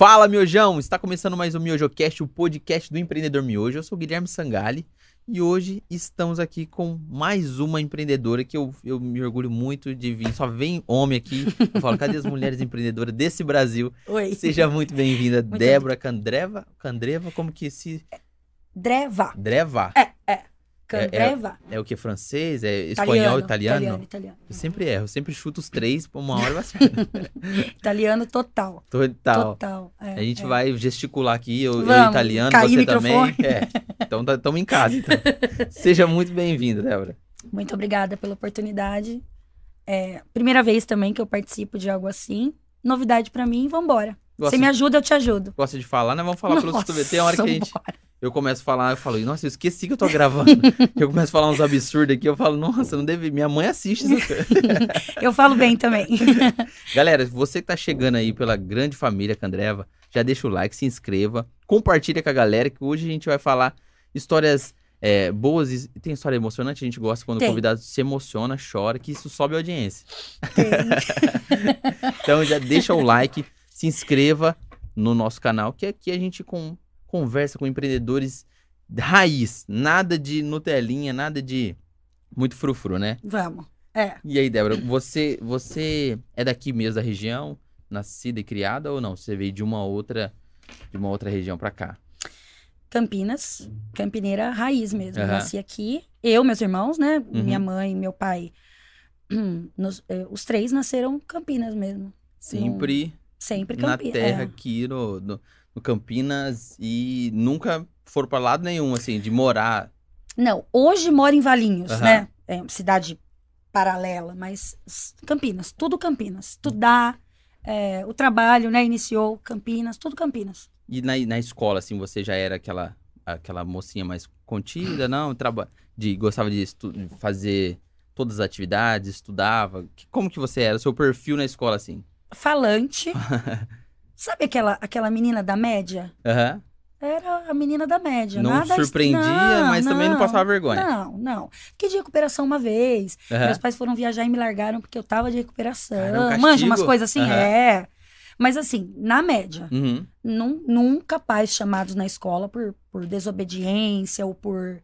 Fala, Miojão! Está começando mais um MiojoCast, o podcast do empreendedor Miojo. Eu sou o Guilherme Sangali e hoje estamos aqui com mais uma empreendedora que eu, eu me orgulho muito de vir. Só vem homem aqui. Eu falo, cadê as mulheres empreendedoras desse Brasil? Oi. Seja muito bem-vinda, Débora Candreva. Candreva, como que se. Dreva. Dreva. Candreva. É o que? Francês? É espanhol, italiano? Italiano, italiano. Eu sempre erro, eu sempre chuto os três, por uma hora ser. Italiano total. Total. Total. é, A gente é. vai gesticular aqui, eu, eu Vamos, italiano, cair você também. É. Então estamos em casa. Então. Seja muito bem-vinda, Débora. Muito obrigada pela oportunidade. É, primeira vez também que eu participo de algo assim. Novidade pra mim, vambora. Gosta, Você me ajuda, eu te ajudo. gosta de falar, né? Vamos falar Nossa, cotovelos. Tem hora que a gente. vambora. Eu começo a falar, eu falo, nossa, eu esqueci que eu tô gravando. eu começo a falar uns absurdos aqui, eu falo, nossa, não deve. Minha mãe assiste isso. Eu falo bem também. Galera, você que tá chegando aí pela grande família Candreva, já deixa o like, se inscreva, compartilha com a galera, que hoje a gente vai falar histórias é, boas e tem história emocionante. A gente gosta quando Tem. o convidado se emociona, chora, que isso sobe a audiência. Então já deixa o like, se inscreva no nosso canal, que aqui a gente com- conversa com empreendedores raiz, nada de Nutelinha, nada de muito frufru, né? Vamos. É. E aí, Débora, você, você é daqui mesmo da região, nascida e criada ou não? Você veio de uma outra, de uma outra região pra cá? Campinas, Campineira raiz mesmo. Aham. Nasci aqui, eu, meus irmãos, né? Uhum. Minha mãe, meu pai. nos- eh, os três nasceram Campinas mesmo. Sempre Sempre na Campinas. terra aqui no, no, no Campinas e nunca foram pra lado nenhum, assim, de morar. Não, hoje moro em Valinhos, Aham. né? É uma cidade paralela, mas Campinas, tudo Campinas. Estudar, é, o trabalho, né? Iniciou Campinas, tudo Campinas. E na, na escola, assim, você já era aquela, aquela mocinha mais contida, não? Traba de, gostava de de fazer todas as atividades, estudava? Que- como que você era? O seu perfil na escola, assim? Falante. Sabe aquela, aquela menina da média? Aham. Era a menina da média. Não nada surpreendia, Não, mas também não passava vergonha. Não, não. Fiquei de recuperação uma vez. Aham. Meus pais foram viajar e me largaram porque eu tava de recuperação. Cara, é um Manja umas coisas assim? Aham. É. Mas assim, na média. Uhum. Nun- nunca pais chamados na escola por, por desobediência ou por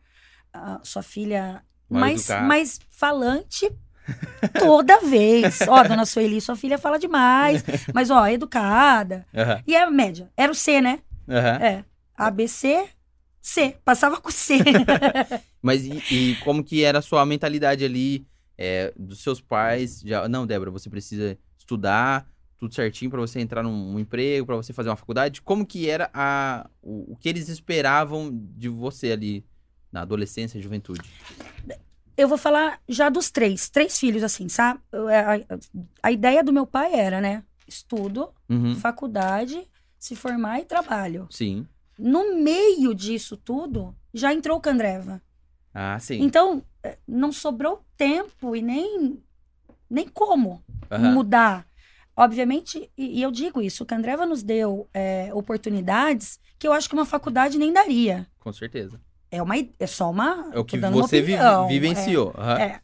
ah, sua filha. Educada. mas falante toda vez. Ó, dona Sueli, sua filha fala demais. Mas, ó, educada. Aham. E a média? Era o C, né? Aham. É. ABC, C. Passava com C. Mas e, e como que era a sua mentalidade ali é, dos seus pais? Já, não, Débora, você precisa estudar tudo certinho pra você entrar num, num emprego, pra você fazer uma faculdade. Como que era a, o, o que eles esperavam de você ali na adolescência, juventude? Eu vou falar já dos três. Três filhos, assim, sabe? A, a- a ideia do meu pai era, né? Estudo, Uhum. faculdade, se formar e trabalho. Sim. No meio disso tudo, já entrou o Candreva. Ah, sim. Então, eh, não sobrou tempo e nem, nem como Aham. mudar. Obviamente, e, e eu digo isso, o Candreva nos deu eh, oportunidades que eu acho que uma faculdade nem daria. Com certeza. É, uma, é só uma. É o que você vi- opinião, vivenciou. É, é.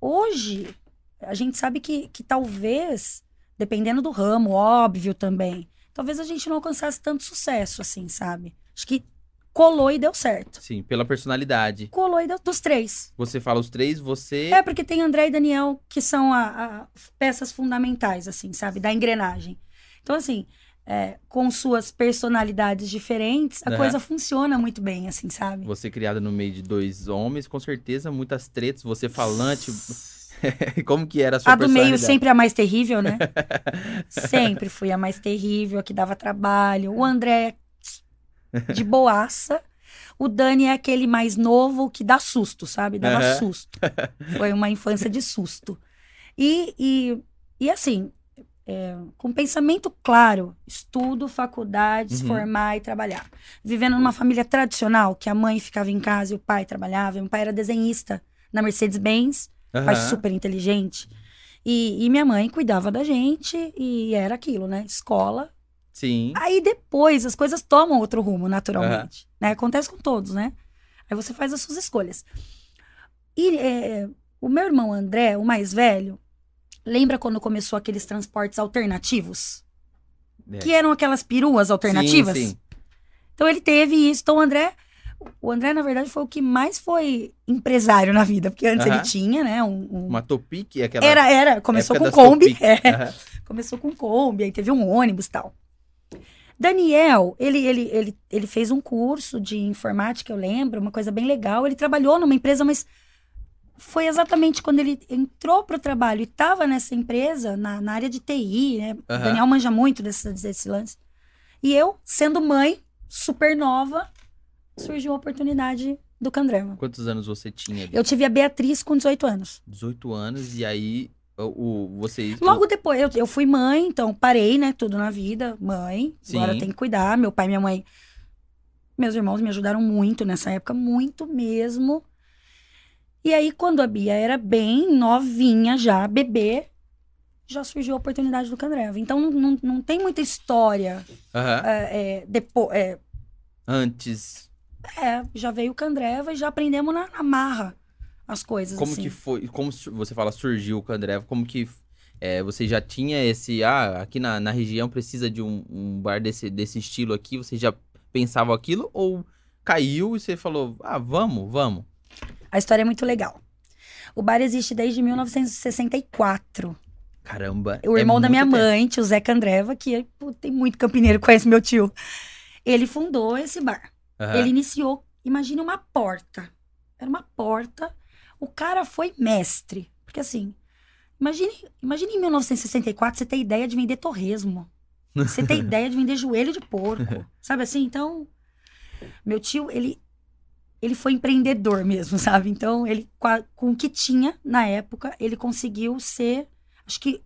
Hoje, a gente sabe que, que talvez, dependendo do ramo, óbvio também, talvez a gente não alcançasse tanto sucesso, assim, sabe? Acho que colou e deu certo. Sim, pela personalidade. Colou e deu dos três. Você fala os três, você. É, porque tem André e Daniel, que são a, a- peças fundamentais, assim, sabe? Da engrenagem. Então, assim, é, com suas personalidades diferentes, a Aham. coisa funciona muito bem, assim, sabe? Você criada no meio de dois homens, com certeza, muitas tretas, você falante. Como que era a sua A do meio sempre a mais terrível, né? sempre fui a mais terrível, a que dava trabalho. O André, de boaça. O Dani é aquele mais novo que dá susto, sabe? Dava Aham. susto. Foi uma infância de susto. E, e, e assim, é, com pensamento claro, estudo, faculdade, se Uhum. formar e trabalhar. Vivendo numa família tradicional, que a mãe ficava em casa e o pai trabalhava. Meu pai era desenhista na Mercedes-Benz, pai Aham. super inteligente. E, e minha mãe cuidava da gente e era aquilo, né? Escola. Sim. Aí depois as coisas tomam outro rumo, naturalmente. Né? Acontece com todos, né? Aí você faz as suas escolhas. E é, o meu irmão André, o mais velho, lembra quando começou aqueles transportes alternativos? É. que eram aquelas peruas alternativas. Sim, sim. Então ele teve isso. Então o André, o André, na verdade, foi o que mais foi empresário na vida, porque antes Aham. ele tinha, né? Um, um- Uma Topic, aquela. Era, era, começou com Kombi. É. Aham. Começou com Kombi, aí teve um ônibus e tal. Daniel, ele, ele, ele, ele fez um curso de informática, eu lembro, uma coisa bem legal. Ele trabalhou numa empresa, mas foi exatamente quando ele entrou para o trabalho e estava nessa empresa, na, na área de TI, né? O Aham. Daniel manja muito desse, desse lance. E eu, sendo mãe, super nova, surgiu a oportunidade do Candrema. Quantos anos você tinha ali? Eu tive a Beatriz com 18 anos. 18 anos, e aí o, o- vocês. Logo depois, eu, eu fui mãe, então parei, né? Tudo na vida. Mãe, agora Sim. tem que cuidar. Meu pai e minha mãe, meus irmãos me ajudaram muito nessa época, muito mesmo. E aí, quando a Bia era bem novinha já, bebê, já surgiu a oportunidade do Candreva. Então, não, não, não tem muita história. Aham. É, depois, é, Antes, é, já veio o Candreva e já aprendemos na, na marra as coisas. como assim. que foi? Como você fala, surgiu o Candreva? Como que é, você já tinha esse. Ah, aqui na, na região precisa de um, um bar desse, desse estilo aqui? Você já pensava aquilo? Ou caiu e você falou, ah, vamos, vamos? A história é muito legal. O bar existe desde 1964. Caramba. O é irmão da minha muito tempo. mãe, tio Zé Candreva, que pô, tem muito campineiro conhece meu tio. Ele fundou esse bar. Aham. Ele iniciou, imagine uma porta. Era uma porta. O cara foi mestre. Porque assim, imagine, imagine em 1964 você ter ideia de vender torresmo. Você ter ideia de vender joelho de porco. Sabe assim? Então, meu tio, ele ele foi empreendedor mesmo, sabe? Então, ele com, o que tinha na época, ele conseguiu ser, acho que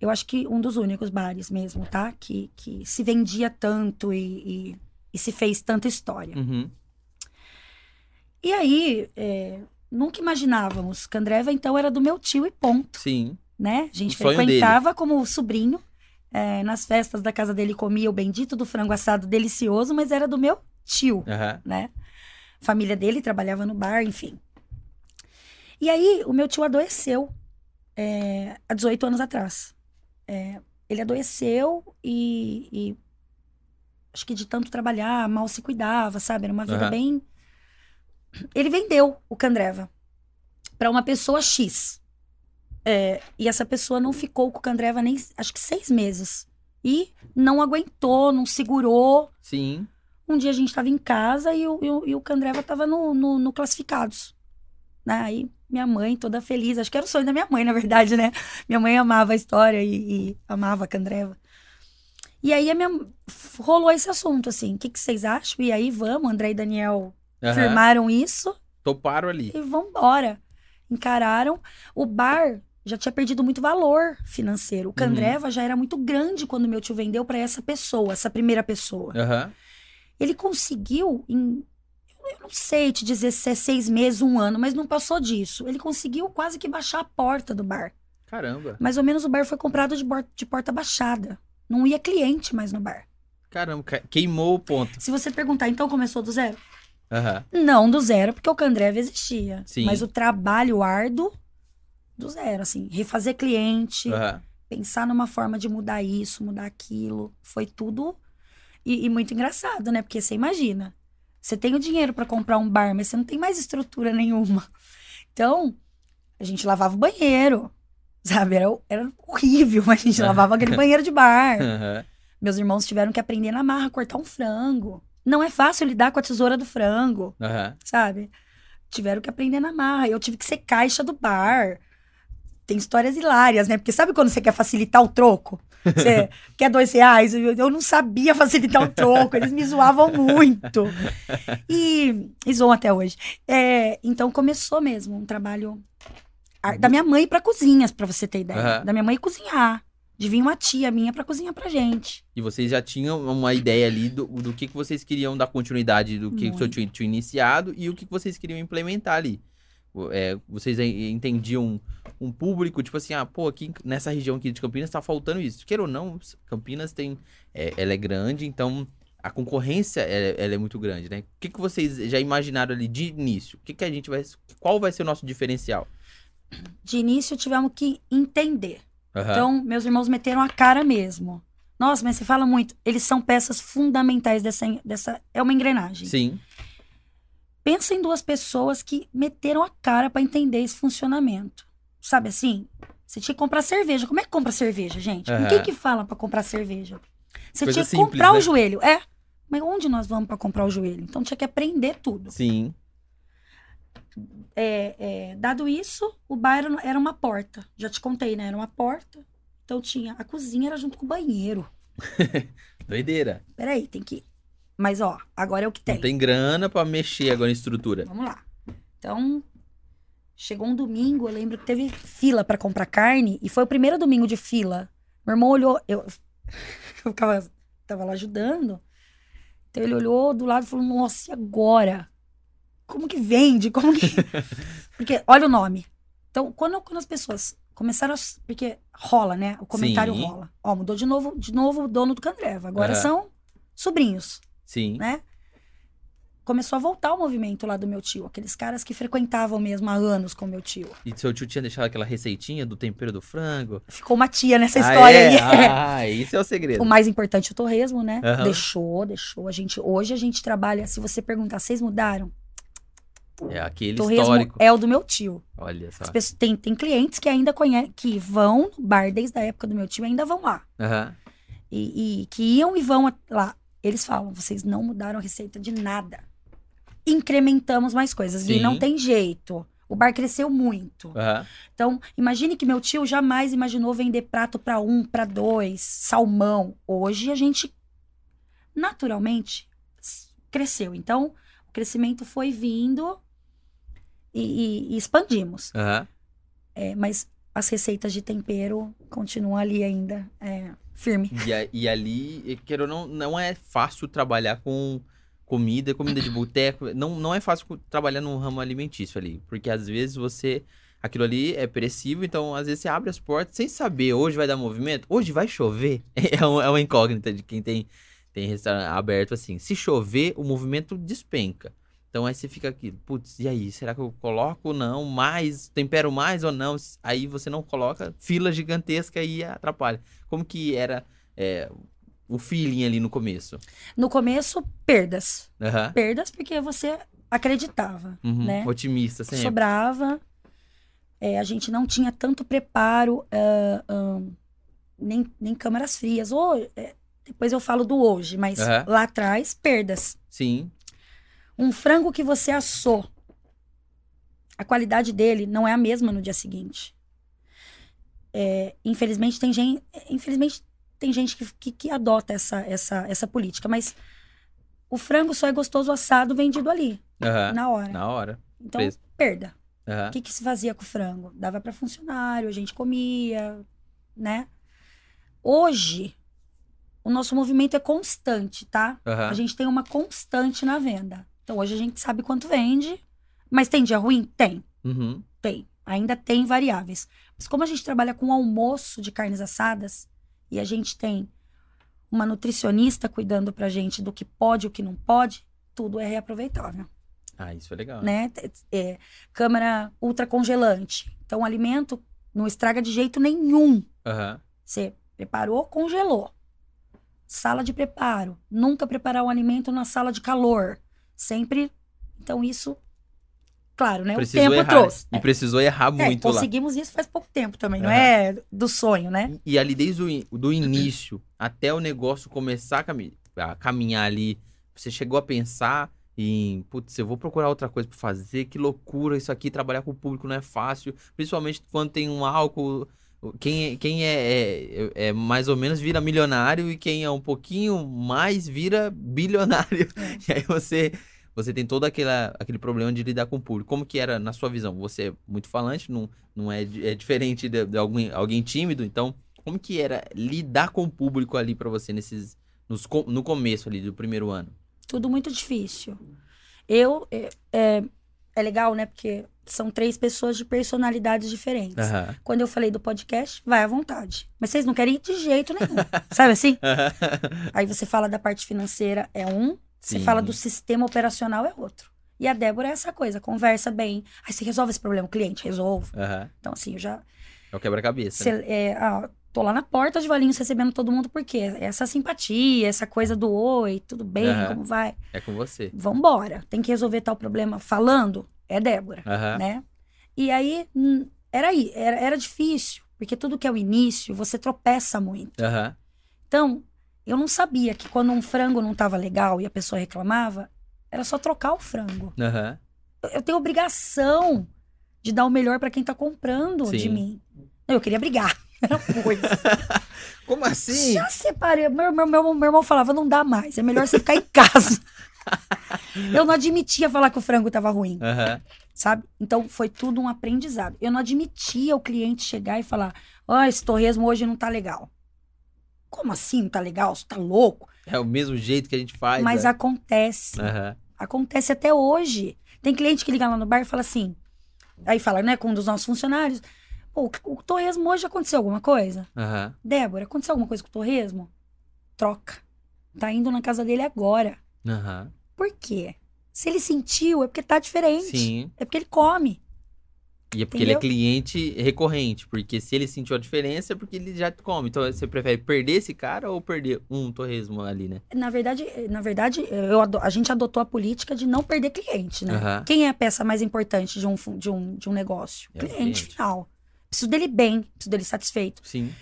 eu acho que um dos únicos bares mesmo, tá? Que, que se vendia tanto e, e, e se fez tanta história. Uhum. E aí, é, nunca imaginávamos. Candreva, então, era do meu tio e ponto, Sim. né? A gente O frequentava como sobrinho. é, nas festas da casa dele comia o bendito do frango assado delicioso, mas era do meu tio, Aham. né? Família dele trabalhava no bar, enfim. E aí, o meu tio adoeceu é, há 18 anos atrás. É, ele adoeceu e, e acho que de tanto trabalhar, mal se cuidava, sabe? Era uma vida Aham. bem. Ele vendeu o Candreva para uma pessoa X. É, e essa pessoa não ficou com o Candreva nem, acho que seis meses. E não aguentou, não segurou. Sim. Um dia a gente estava em casa e o, e o, e o Candreva estava no, no, no classificados. Né? Aí minha mãe, toda feliz, acho que era o sonho da minha mãe, na verdade, né? Minha mãe amava a história e, e amava a Candreva. E aí minha, rolou esse assunto, assim, o que, que vocês acham? E aí vamos, André e Daniel Aham. firmaram isso Toparam ali. e vambora. Encararam. O bar já tinha perdido muito valor financeiro. O Candreva já era muito grande quando meu tio vendeu para essa pessoa, essa primeira pessoa. Aham. Ele conseguiu em. Eu não sei te dizer se é seis meses, um ano, mas não passou disso. Ele conseguiu quase que baixar a porta do bar. Caramba. Mais ou menos o bar foi comprado de, de porta baixada. Não ia cliente mais no bar. Caramba, ca- queimou o ponto. Se você perguntar, então começou do zero? Aham. Não do zero, porque o Candreva existia. Sim. Mas o trabalho árduo do zero, assim. Refazer cliente, Aham. pensar numa forma de mudar isso, mudar aquilo. Foi tudo. E, e muito engraçado, né? Porque você imagina. Você tem o dinheiro pra comprar um bar, mas você não tem mais estrutura nenhuma. Então, a gente lavava o banheiro. Sabe? Era, era horrível, mas a gente lavava aquele banheiro de bar. Aham. Meus irmãos tiveram que aprender na marra a cortar um frango. Não é fácil lidar com a tesoura do frango Aham. sabe? Tiveram que aprender na marra. Eu tive que ser caixa do bar. Tem histórias hilárias, né? Porque sabe quando você quer facilitar o troco? Você quer dois reais? Eu, não sabia facilitar o troco. Eles me zoavam muito. E, e zoam até hoje. É, então começou mesmo um trabalho da minha mãe pra cozinhas, pra você ter ideia. Aham. Da minha mãe cozinhar. De vir uma tia minha pra cozinhar pra gente. E vocês já tinham uma ideia ali do, do que, que vocês queriam dar continuidade do que o seu Muito. tio tinha iniciado e o que, que vocês queriam implementar ali. É, vocês en- entendiam um público, tipo assim, ah, pô, aqui nessa região aqui de Campinas tá faltando isso. Queira ou não, Campinas tem. é, ela é grande, então a concorrência ela, ela é muito grande, né? O que, que vocês já imaginaram ali de início? O que, que a gente vai. Qual vai ser o nosso diferencial? De início tivemos que entender. Aham. Então, meus irmãos meteram a cara mesmo. Nossa, mas você fala muito. Eles são peças fundamentais dessa. dessa é uma engrenagem. Sim. Pensa em duas pessoas que meteram a cara pra entender esse funcionamento. Sabe assim? Você tinha que comprar cerveja. Como é que compra cerveja, gente? Aham. quem que fala pra comprar cerveja? Você Coisa tinha que simples, comprar né? o joelho. É. Mas onde nós vamos pra comprar o joelho? Então tinha que aprender tudo. Sim. É, é, dado isso, o bar era, era uma porta. Já te contei, né? Era uma porta. Então tinha. A cozinha era junto com o banheiro. Doideira. Peraí, tem que. Mas ó, agora é o que Não tem. tem grana pra mexer agora em estrutura. Vamos lá. Então, chegou um domingo, eu lembro que teve fila pra comprar carne e foi o primeiro domingo de fila. Meu irmão olhou, eu, eu ficava, tava lá ajudando. Então ele olhou do lado e falou: "Nossa, e agora? Como que vende? Como que Porque olha o nome. Então, quando, quando as pessoas começaram a, porque rola, né? O comentário Sim. rola. Ó, mudou de novo, de novo o dono do Candreva. Agora Aham. são sobrinhos Sim. né? Começou a voltar o movimento lá do meu tio, aqueles caras que frequentavam mesmo há anos com meu tio. E seu tio tinha deixado aquela receitinha do tempero do frango? Ficou uma tia nessa Ah, história é? aí. Ah, esse é o segredo. O mais importante é o torresmo, né? Aham. Deixou, deixou. A gente, hoje a gente trabalha, se você perguntar, vocês mudaram? É aquele torresmo histórico. é o do meu tio. Olha só. As pessoas, tem, tem clientes que ainda conhecem, que vão no bar desde a época do meu tio ainda vão lá. Aham. E, e que iam e vão lá. Eles falam, vocês não mudaram a receita de nada. Incrementamos mais coisas. Sim. E não tem jeito. O bar cresceu muito. Aham. Então, imagine que meu tio jamais imaginou vender prato para um, para dois, salmão. Hoje a gente, naturalmente, cresceu. Então, o crescimento foi vindo e, e- e expandimos. Aham. É, mas as receitas de tempero continuam ali ainda, é, firme. E, e ali, queira ou não, não é fácil trabalhar com comida, comida de boteco. Não, não é fácil trabalhar no ramo alimentício ali. Porque às vezes você. Aquilo ali é perecível, então às vezes você abre as portas sem saber. Hoje vai dar movimento? Hoje vai chover? É, um- é uma incógnita de quem tem, tem restaurante aberto assim. Se chover, o movimento despenca. Então aí você fica aqui, putz, e aí? Será que eu coloco ou não? Mais, tempero mais ou não? Aí você não coloca, fila gigantesca e atrapalha. Como que era é, o feeling ali no começo? No começo, perdas. Aham. Perdas porque você acreditava, Uhum. né? Otimista sempre. sobrava. É, a gente não tinha tanto preparo, ah, ah, nem, nem câmaras frias. Ou, é, depois eu falo do hoje, mas Aham. lá atrás, perdas. Sim. Um frango que você assou, a qualidade dele não é a mesma no dia seguinte. É, infelizmente, tem gente, infelizmente, tem gente que, que, que adota essa, essa, essa política, mas o frango só é gostoso assado vendido ali, Aham. na hora. Na hora. Então, Fresco. perda. Aham. O que, que se fazia com o frango? Dava para funcionário, a gente comia, né? Hoje, o nosso movimento é constante, tá? Aham. A gente tem uma constante na venda. Então, hoje a gente sabe quanto vende, mas tem dia ruim? Tem, Uhum. tem. Ainda tem variáveis. Mas como a gente trabalha com almoço de carnes assadas e a gente tem uma nutricionista cuidando pra gente do que pode e o que não pode, tudo é reaproveitável Ah, isso é legal. né? É, câmara ultracongelante. Então, o alimento não estraga de jeito nenhum. Aham. Você preparou, congelou. Sala de preparo. Nunca preparar um alimento na sala de calor. Sempre. Então, isso, claro, né? Precisou o tempo errar. trouxe. E precisou errar É, muito lá. conseguimos isso faz pouco tempo também, não Aham. é do sonho, né? E ali desde o in- do início até o negócio começar a, a caminhar ali, você chegou a pensar em, putz, eu vou procurar outra coisa pra fazer, que loucura isso aqui, trabalhar com o público não é fácil, principalmente quando tem um álcool, quem, quem é, é, é mais ou menos vira milionário e quem é um pouquinho mais vira bilionário. É. E aí você você tem todo aquela, aquele problema de lidar com o público. Como que era na sua visão? Você é muito falante, não, não é, é diferente de, de alguém, alguém tímido, então como que era lidar com o público ali pra você nesses nos, no começo ali do primeiro ano? Tudo muito difícil. Eu. É, é, legal, né? Porque são três pessoas de personalidades diferentes. Aham. Quando eu falei do podcast, vai à vontade. Mas vocês não querem ir de jeito nenhum. Sabe assim? Aí você fala da parte financeira, é um. Você Sim. fala do sistema operacional, é outro. E a Débora é essa coisa, conversa bem. Aí você resolve esse problema, o cliente, resolvo. Aham. Então, assim, eu já. É o quebra-cabeça. né? é, ah, Tô lá na porta de Valinhos recebendo todo mundo, porque essa simpatia, essa coisa do oi, tudo bem, Aham. como vai? É com você. Vambora. Tem que resolver tal problema falando? É Débora, Aham. né? E aí, hum, era aí, era, era difícil, porque tudo que é o início, você tropeça muito. Aham. Então, eu não sabia que quando um frango não tava legal e a pessoa reclamava, era só trocar o frango. Eu- Eu tenho obrigação de dar o melhor pra quem tá comprando de Sim. mim. Não, Eu queria brigar. Era coisa. Como assim? Já separei. Meu, meu, meu, meu irmão falava, não dá mais. É melhor você ficar em casa. eu não admitia falar que o frango tava ruim, Aham. sabe? Então foi tudo um aprendizado. Eu não admitia o cliente chegar e falar: Ó, esse torresmo hoje não tá legal. Como assim não tá legal? Você tá louco? É o mesmo jeito que a gente faz. Mas né? acontece. Aham. Acontece até hoje. Tem cliente que liga lá no bar e fala assim. Aí fala, né, com um dos nossos funcionários. O torresmo hoje aconteceu alguma coisa? Aham. Débora, aconteceu alguma coisa com o torresmo? Troca. Tá indo na casa dele agora. Aham. Por quê? Se ele sentiu, é porque tá diferente. Sim. É porque ele come. E é porque ele é Entendeu? cliente recorrente. Porque se ele sentiu a diferença, é porque ele já come. Então você prefere perder esse cara ou perder um torresmo ali, né? Na verdade, na verdade eu a gente adotou a política de não perder cliente, né? Aham. Quem é a peça mais importante de um, de um, de um negócio? É cliente, cliente. final. Preciso dele bem, preciso dele satisfeito. Sim.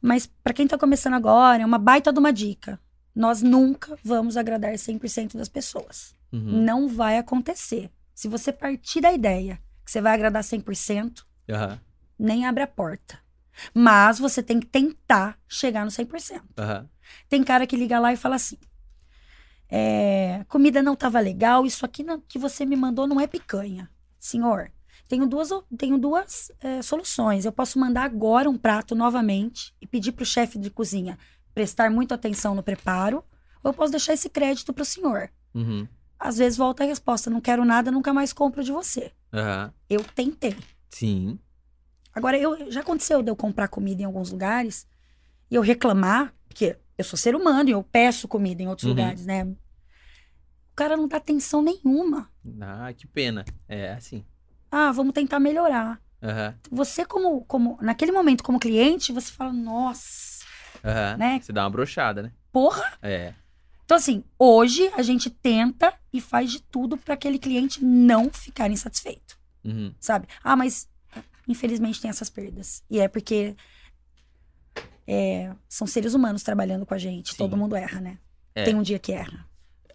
Mas pra quem tá começando agora, é uma baita de uma dica. Nós nunca vamos agradar 100% das pessoas. Uhum. Não vai acontecer. Se você partir da ideia que você vai agradar 100%, Aham. nem abre a porta. Mas você tem que tentar chegar no 100%. Aham. Tem cara que liga lá e fala assim: é, comida não tava legal, isso aqui não- que você me mandou não é picanha. Senhor, tenho duas, o- tenho duas é, soluções. Eu posso mandar agora um prato novamente e pedir pro chefe de cozinha prestar muita atenção no preparo, ou eu posso deixar esse crédito pro senhor. Uhum. Às vezes volta a resposta: não quero nada, nunca mais compro de você. Aham. Eu tentei. Sim. Agora, eu, já aconteceu de eu comprar comida em alguns lugares e eu reclamar, porque eu sou ser humano e eu peço comida em outros Uhum. lugares, né? O cara não dá atenção nenhuma. Ah, que pena. É assim. Ah, vamos tentar melhorar. Aham. Você, como, como naquele momento, como cliente, você fala, nossa, Aham. Né? Você dá uma brochada, né? porra. É. Então, assim, hoje a gente tenta e faz de tudo para aquele cliente não ficar insatisfeito, Uhum. sabe? Ah, mas infelizmente tem essas perdas. E é porque é, são seres humanos trabalhando com a gente. Sim. Todo mundo erra, né? É. Tem um dia que erra.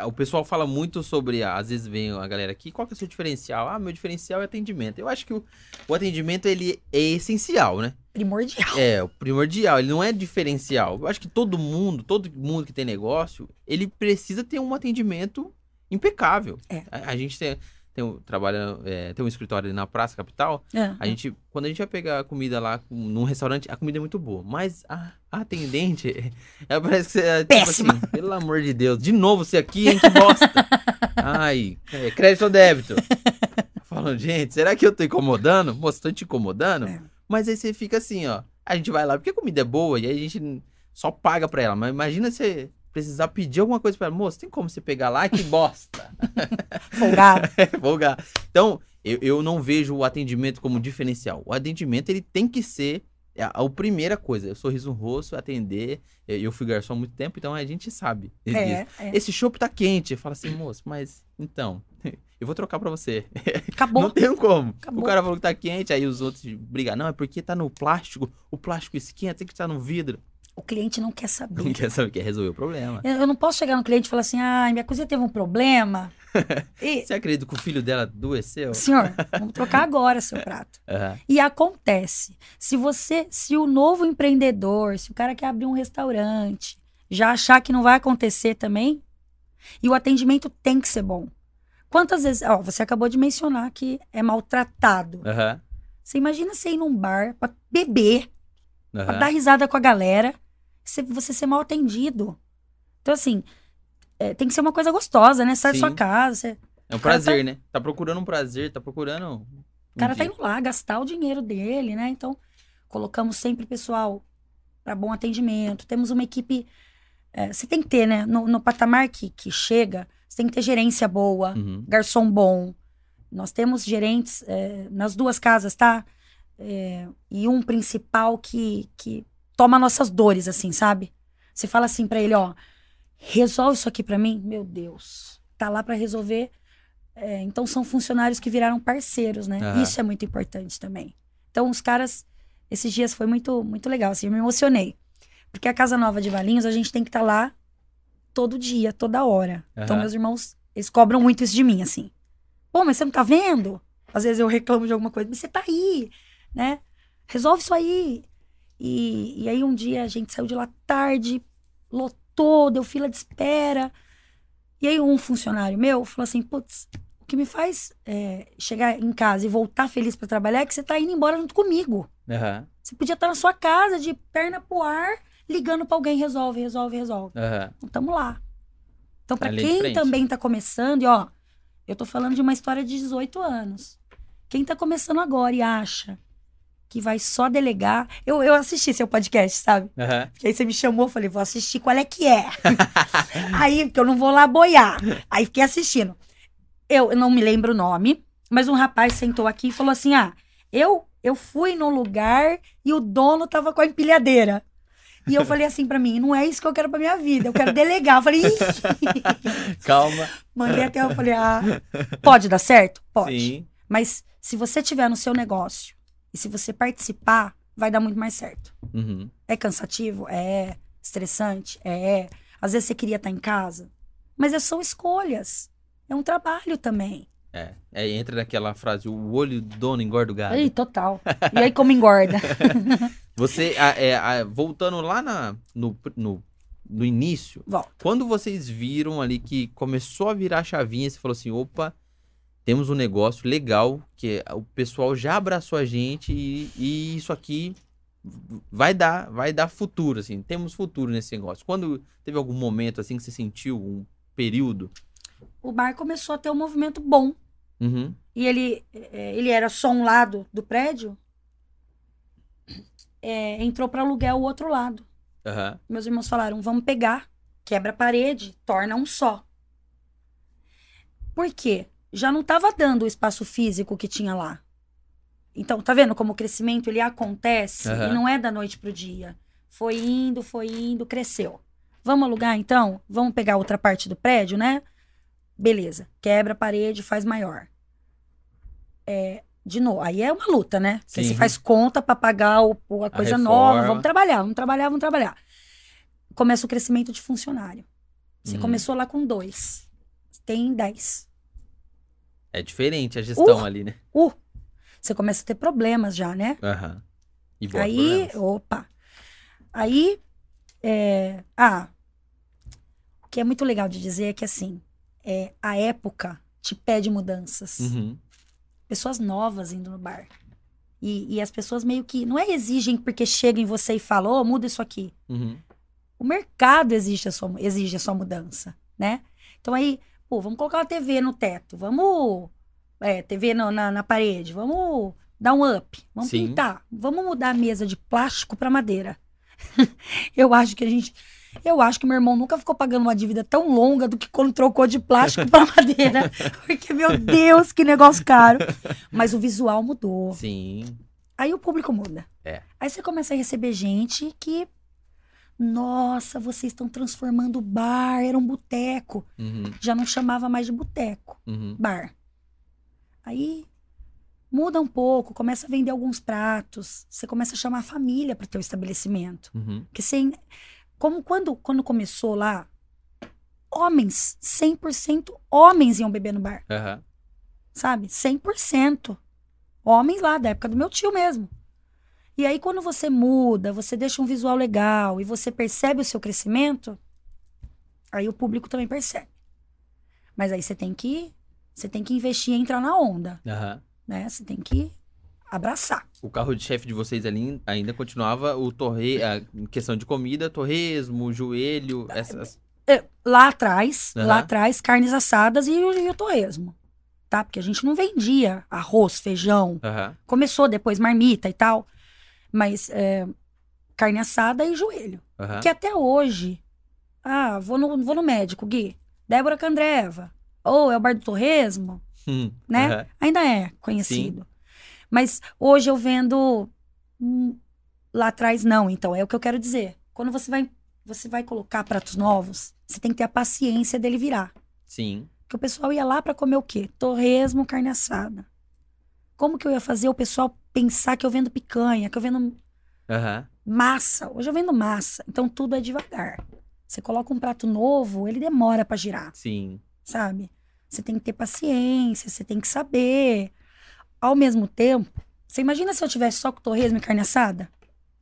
O pessoal fala muito sobre, às vezes vem a galera aqui, qual que é o seu diferencial? Ah, meu diferencial é atendimento. Eu acho que o, o atendimento, ele é essencial, né? Primordial. É, o primordial, ele não é diferencial. Eu acho que todo mundo, todo mundo que tem negócio, ele precisa ter um atendimento impecável. É. A, a gente tem, tem um, trabalha, é, tem um escritório ali na Praça Capital, É. a gente, quando a gente vai pegar comida lá num restaurante, a comida é muito boa. Mas a, a atendente, ela parece que você é tipo assim, pelo amor de Deus, de novo você aqui, hein, que bosta. Ai, é, crédito ou débito? Falando, gente, será que eu tô incomodando? Moço, tô te incomodando? É. Mas aí você fica assim, ó. A gente vai lá porque a comida é boa e aí a gente só paga pra ela. Mas imagina você precisar pedir alguma coisa pra ela. Moço, tem como você pegar lá? Que bosta. Folgado. É, folgar. Então, eu, eu não vejo o atendimento como diferencial. O atendimento, ele tem que ser a, a primeira coisa. Sorriso no rosto, atender. Eu, eu fui garçom há muito tempo, então a gente sabe. É, é. Esse chopp tá quente. Fala assim, moço, mas então, eu vou trocar pra você. Acabou. Não tem como. Acabou. O cara falou que tá quente, aí os outros brigam. Não, é porque tá no plástico, o plástico esquenta, tem que estar no vidro. O cliente não quer Não saber. quer saber, quer resolver o problema. Eu eu não posso chegar no cliente e falar assim: ah, minha cozinha teve um problema. E, Você acredita que o filho dela adoeceu? senhor, vamos trocar agora seu prato. Aham. E acontece. Se você, se o novo empreendedor, se o cara quer abrir um restaurante, já achar que não vai acontecer também, e o atendimento tem que ser bom. Quantas vezes, ó, você acabou de mencionar que é maltratado. Aham. Você imagina você ir num bar pra beber, pra Aham. dar risada com a galera, você, ser mal atendido. Então, assim, é, tem que ser uma coisa gostosa, né? Sai da sua casa, você, É um cara prazer, né? Tá procurando um prazer, tá procurando. Um O cara tá dia. indo lá gastar o dinheiro dele, né? Então, colocamos sempre pessoal para bom atendimento. Temos uma equipe. é, você tem que ter, né? No, no patamar que, que chega, você tem que ter gerência boa, Uhum. garçom bom. Nós temos gerentes é, nas duas casas, tá? É, e um principal que, que toma nossas dores, assim, sabe? Você fala assim pra ele, ó, resolve isso aqui pra mim. Meu Deus, tá lá pra resolver. É, então são funcionários que viraram parceiros, né? Aham. Isso é muito importante também. Então os caras, esses dias foi muito, muito legal, assim, eu me emocionei. Porque a Casa Nova de Valinhos, a gente tem que estar lá todo dia, toda hora. Então Aham. meus irmãos, eles cobram muito isso de mim, assim. Pô, mas você não tá vendo? Às vezes eu reclamo de alguma coisa, mas você tá aí, né? Resolve isso aí. E, e aí um dia a gente saiu de lá tarde, lotou, deu fila de espera. E aí um funcionário meu falou assim, putz, o que me faz é, chegar em casa e voltar feliz pra trabalhar é que você tá indo embora junto comigo. Aham, Você podia estar na sua casa, de perna pro ar, ligando pra alguém, resolve, resolve, resolve. aham. Então tamo lá. Então, linha de quem também tá começando, e ó, eu tô falando de uma história de 18 anos. Quem tá começando agora e acha que vai só delegar. Eu, eu assisti seu podcast, sabe? Aham. Porque aí você me chamou, eu falei, vou assistir qual é que é. aí, porque eu não vou lá boiar. Aí fiquei assistindo. Eu, eu não me lembro o nome, mas um rapaz sentou aqui e falou assim: ah, eu, eu fui no lugar e o dono tava com a empilhadeira. E eu falei assim pra mim, não é isso que eu quero pra minha vida, eu quero delegar. Eu falei, Ih! Calma. mandei até, eu falei, ah, pode dar certo? Pode. Sim. Mas se você tiver no seu negócio e se você participar, vai dar muito mais certo. Uhum. É cansativo? É. Estressante? É. Às vezes você queria estar em casa. Mas é- são escolhas. É um trabalho também. É. Aí entra naquela frase, o olho do dono engorda o gado. Ih, total. E aí como engorda? Você, a- é, a- voltando lá na, no, no, no início, Volta. quando vocês viram ali que começou a virar a chavinha, você falou assim, opa, temos um negócio legal, que o pessoal já abraçou a gente e, e isso aqui vai dar, vai dar futuro, assim, temos futuro nesse negócio. Quando teve algum momento, assim, que você sentiu, um período? O bar começou a ter um movimento bom. Uhum, E ele, é, ele era só um lado do prédio. É, entrou para aluguel o outro lado. aham, Meus irmãos falaram: vamos pegar, quebra a parede, torna um só. Por quê? Já não estava dando o espaço físico que tinha lá. Então, tá vendo como o crescimento ele acontece Aham. e não é da noite pro dia. Foi indo, foi indo, cresceu. Vamos alugar então? Vamos pegar outra parte do prédio, né? Beleza. Quebra a parede, faz maior. É, de novo, aí é uma luta, né? Porque Sim. você faz conta para pagar o, a coisa reforma. nova. Vamos trabalhar, vamos trabalhar, vamos trabalhar. Começa o crescimento de funcionário. Você Uhum. começou lá com dois. Tem dez. É diferente a gestão Uh! ali, né? Uh! Você começa a ter problemas já, né? Aham. E bota Aí, problemas. opa. Aí, é, ah, o que é muito legal de dizer é que assim, é, a época te pede mudanças. Uhum. Pessoas novas indo no bar. E, e as pessoas meio que, não é exigem porque chegam em você e falam, ô, muda isso aqui. Uhum. O mercado exige a sua, exige a sua mudança, né? Então aí, pô, vamos colocar uma TV no teto, vamos. É, TV no- na, na parede, vamos dar um up, vamos Sim. pintar, vamos mudar a mesa de plástico para madeira. eu acho que a gente. Eu acho que meu irmão nunca ficou pagando uma dívida tão longa do que quando trocou de plástico para madeira. Porque, meu Deus, que negócio caro. Mas o visual mudou. Sim. Aí o público muda. É. Aí você começa a receber gente que. Nossa, vocês estão transformando o bar, era um boteco. Uhum. Já não chamava mais de boteco, Uhum. bar. Aí muda um pouco, começa a vender alguns pratos. Você começa a chamar a família para teu estabelecimento. Uhum. Porque sem. Como quando, quando começou lá, homens, 100% homens iam beber no bar Aham. sabe? 100%. Homens lá, da época do meu tio mesmo. E aí, quando você muda, você deixa um visual legal e você percebe o seu crescimento, aí o público também percebe. Mas aí você tem que, você tem que investir e entrar na onda, Aham. né? Você tem que abraçar. O carro de chefe de vocês ali ainda continuava o torre, a em questão de comida, torresmo, joelho, essas. É, Lá atrás, Aham. lá atrás, carnes assadas e, o- e o torresmo, tá? Porque a gente não vendia arroz, feijão, Aham. começou depois marmita e tal, mas é, carne assada e joelho. Aham. Que até hoje. Ah, vou no, vou no médico, Gui. Débora Candreva. Ou é o Bar do Torresmo. Hum, né? aham. Ainda é conhecido. Mas hoje eu vendo hum, lá atrás não. Então, é o que eu quero dizer. Quando você vai, você vai colocar pratos novos, você tem que ter a paciência dele virar. Sim. Porque o pessoal ia lá pra comer o quê? Torresmo, carne assada. Como que eu ia fazer o pessoal pensar que eu vendo picanha, que eu vendo Aham. massa? Hoje eu vendo massa. Então tudo é devagar. Você coloca um prato novo, ele demora pra girar, Sim. sabe? Você tem que ter paciência, você tem que saber. Ao mesmo tempo, você imagina se eu tivesse só com torresmo e carne assada?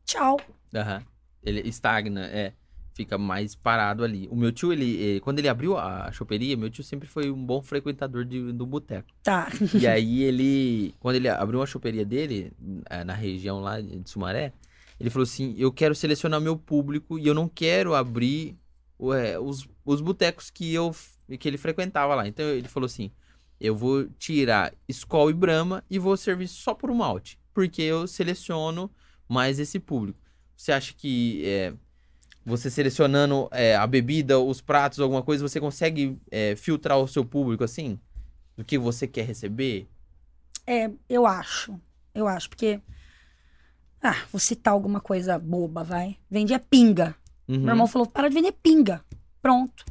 Tchau. Aham. Ele estagna, é. Fica mais parado ali. O meu tio, ele, eh, quando ele abriu a choperia, meu tio sempre foi um bom frequentador de, do boteco. Tá. E aí ele, quando ele abriu a choperia dele, eh, na região lá de Sumaré, ele falou assim: eu quero selecionar meu público e eu não quero abrir ué, os, os botecos que, eu, que ele frequentava lá. Então ele falou assim: eu vou tirar Skol e Brahma e vou servir só por um malte, porque eu seleciono mais esse público. Você acha que eh, você selecionando eh, a bebida, os pratos, alguma coisa, você consegue eh, filtrar o seu público assim? Do que você quer receber? É, eu acho. Eu acho, porque. Ah, vou citar alguma coisa boba, vai. Vendia pinga. Uhum. Meu irmão falou: para de vender pinga. Pronto.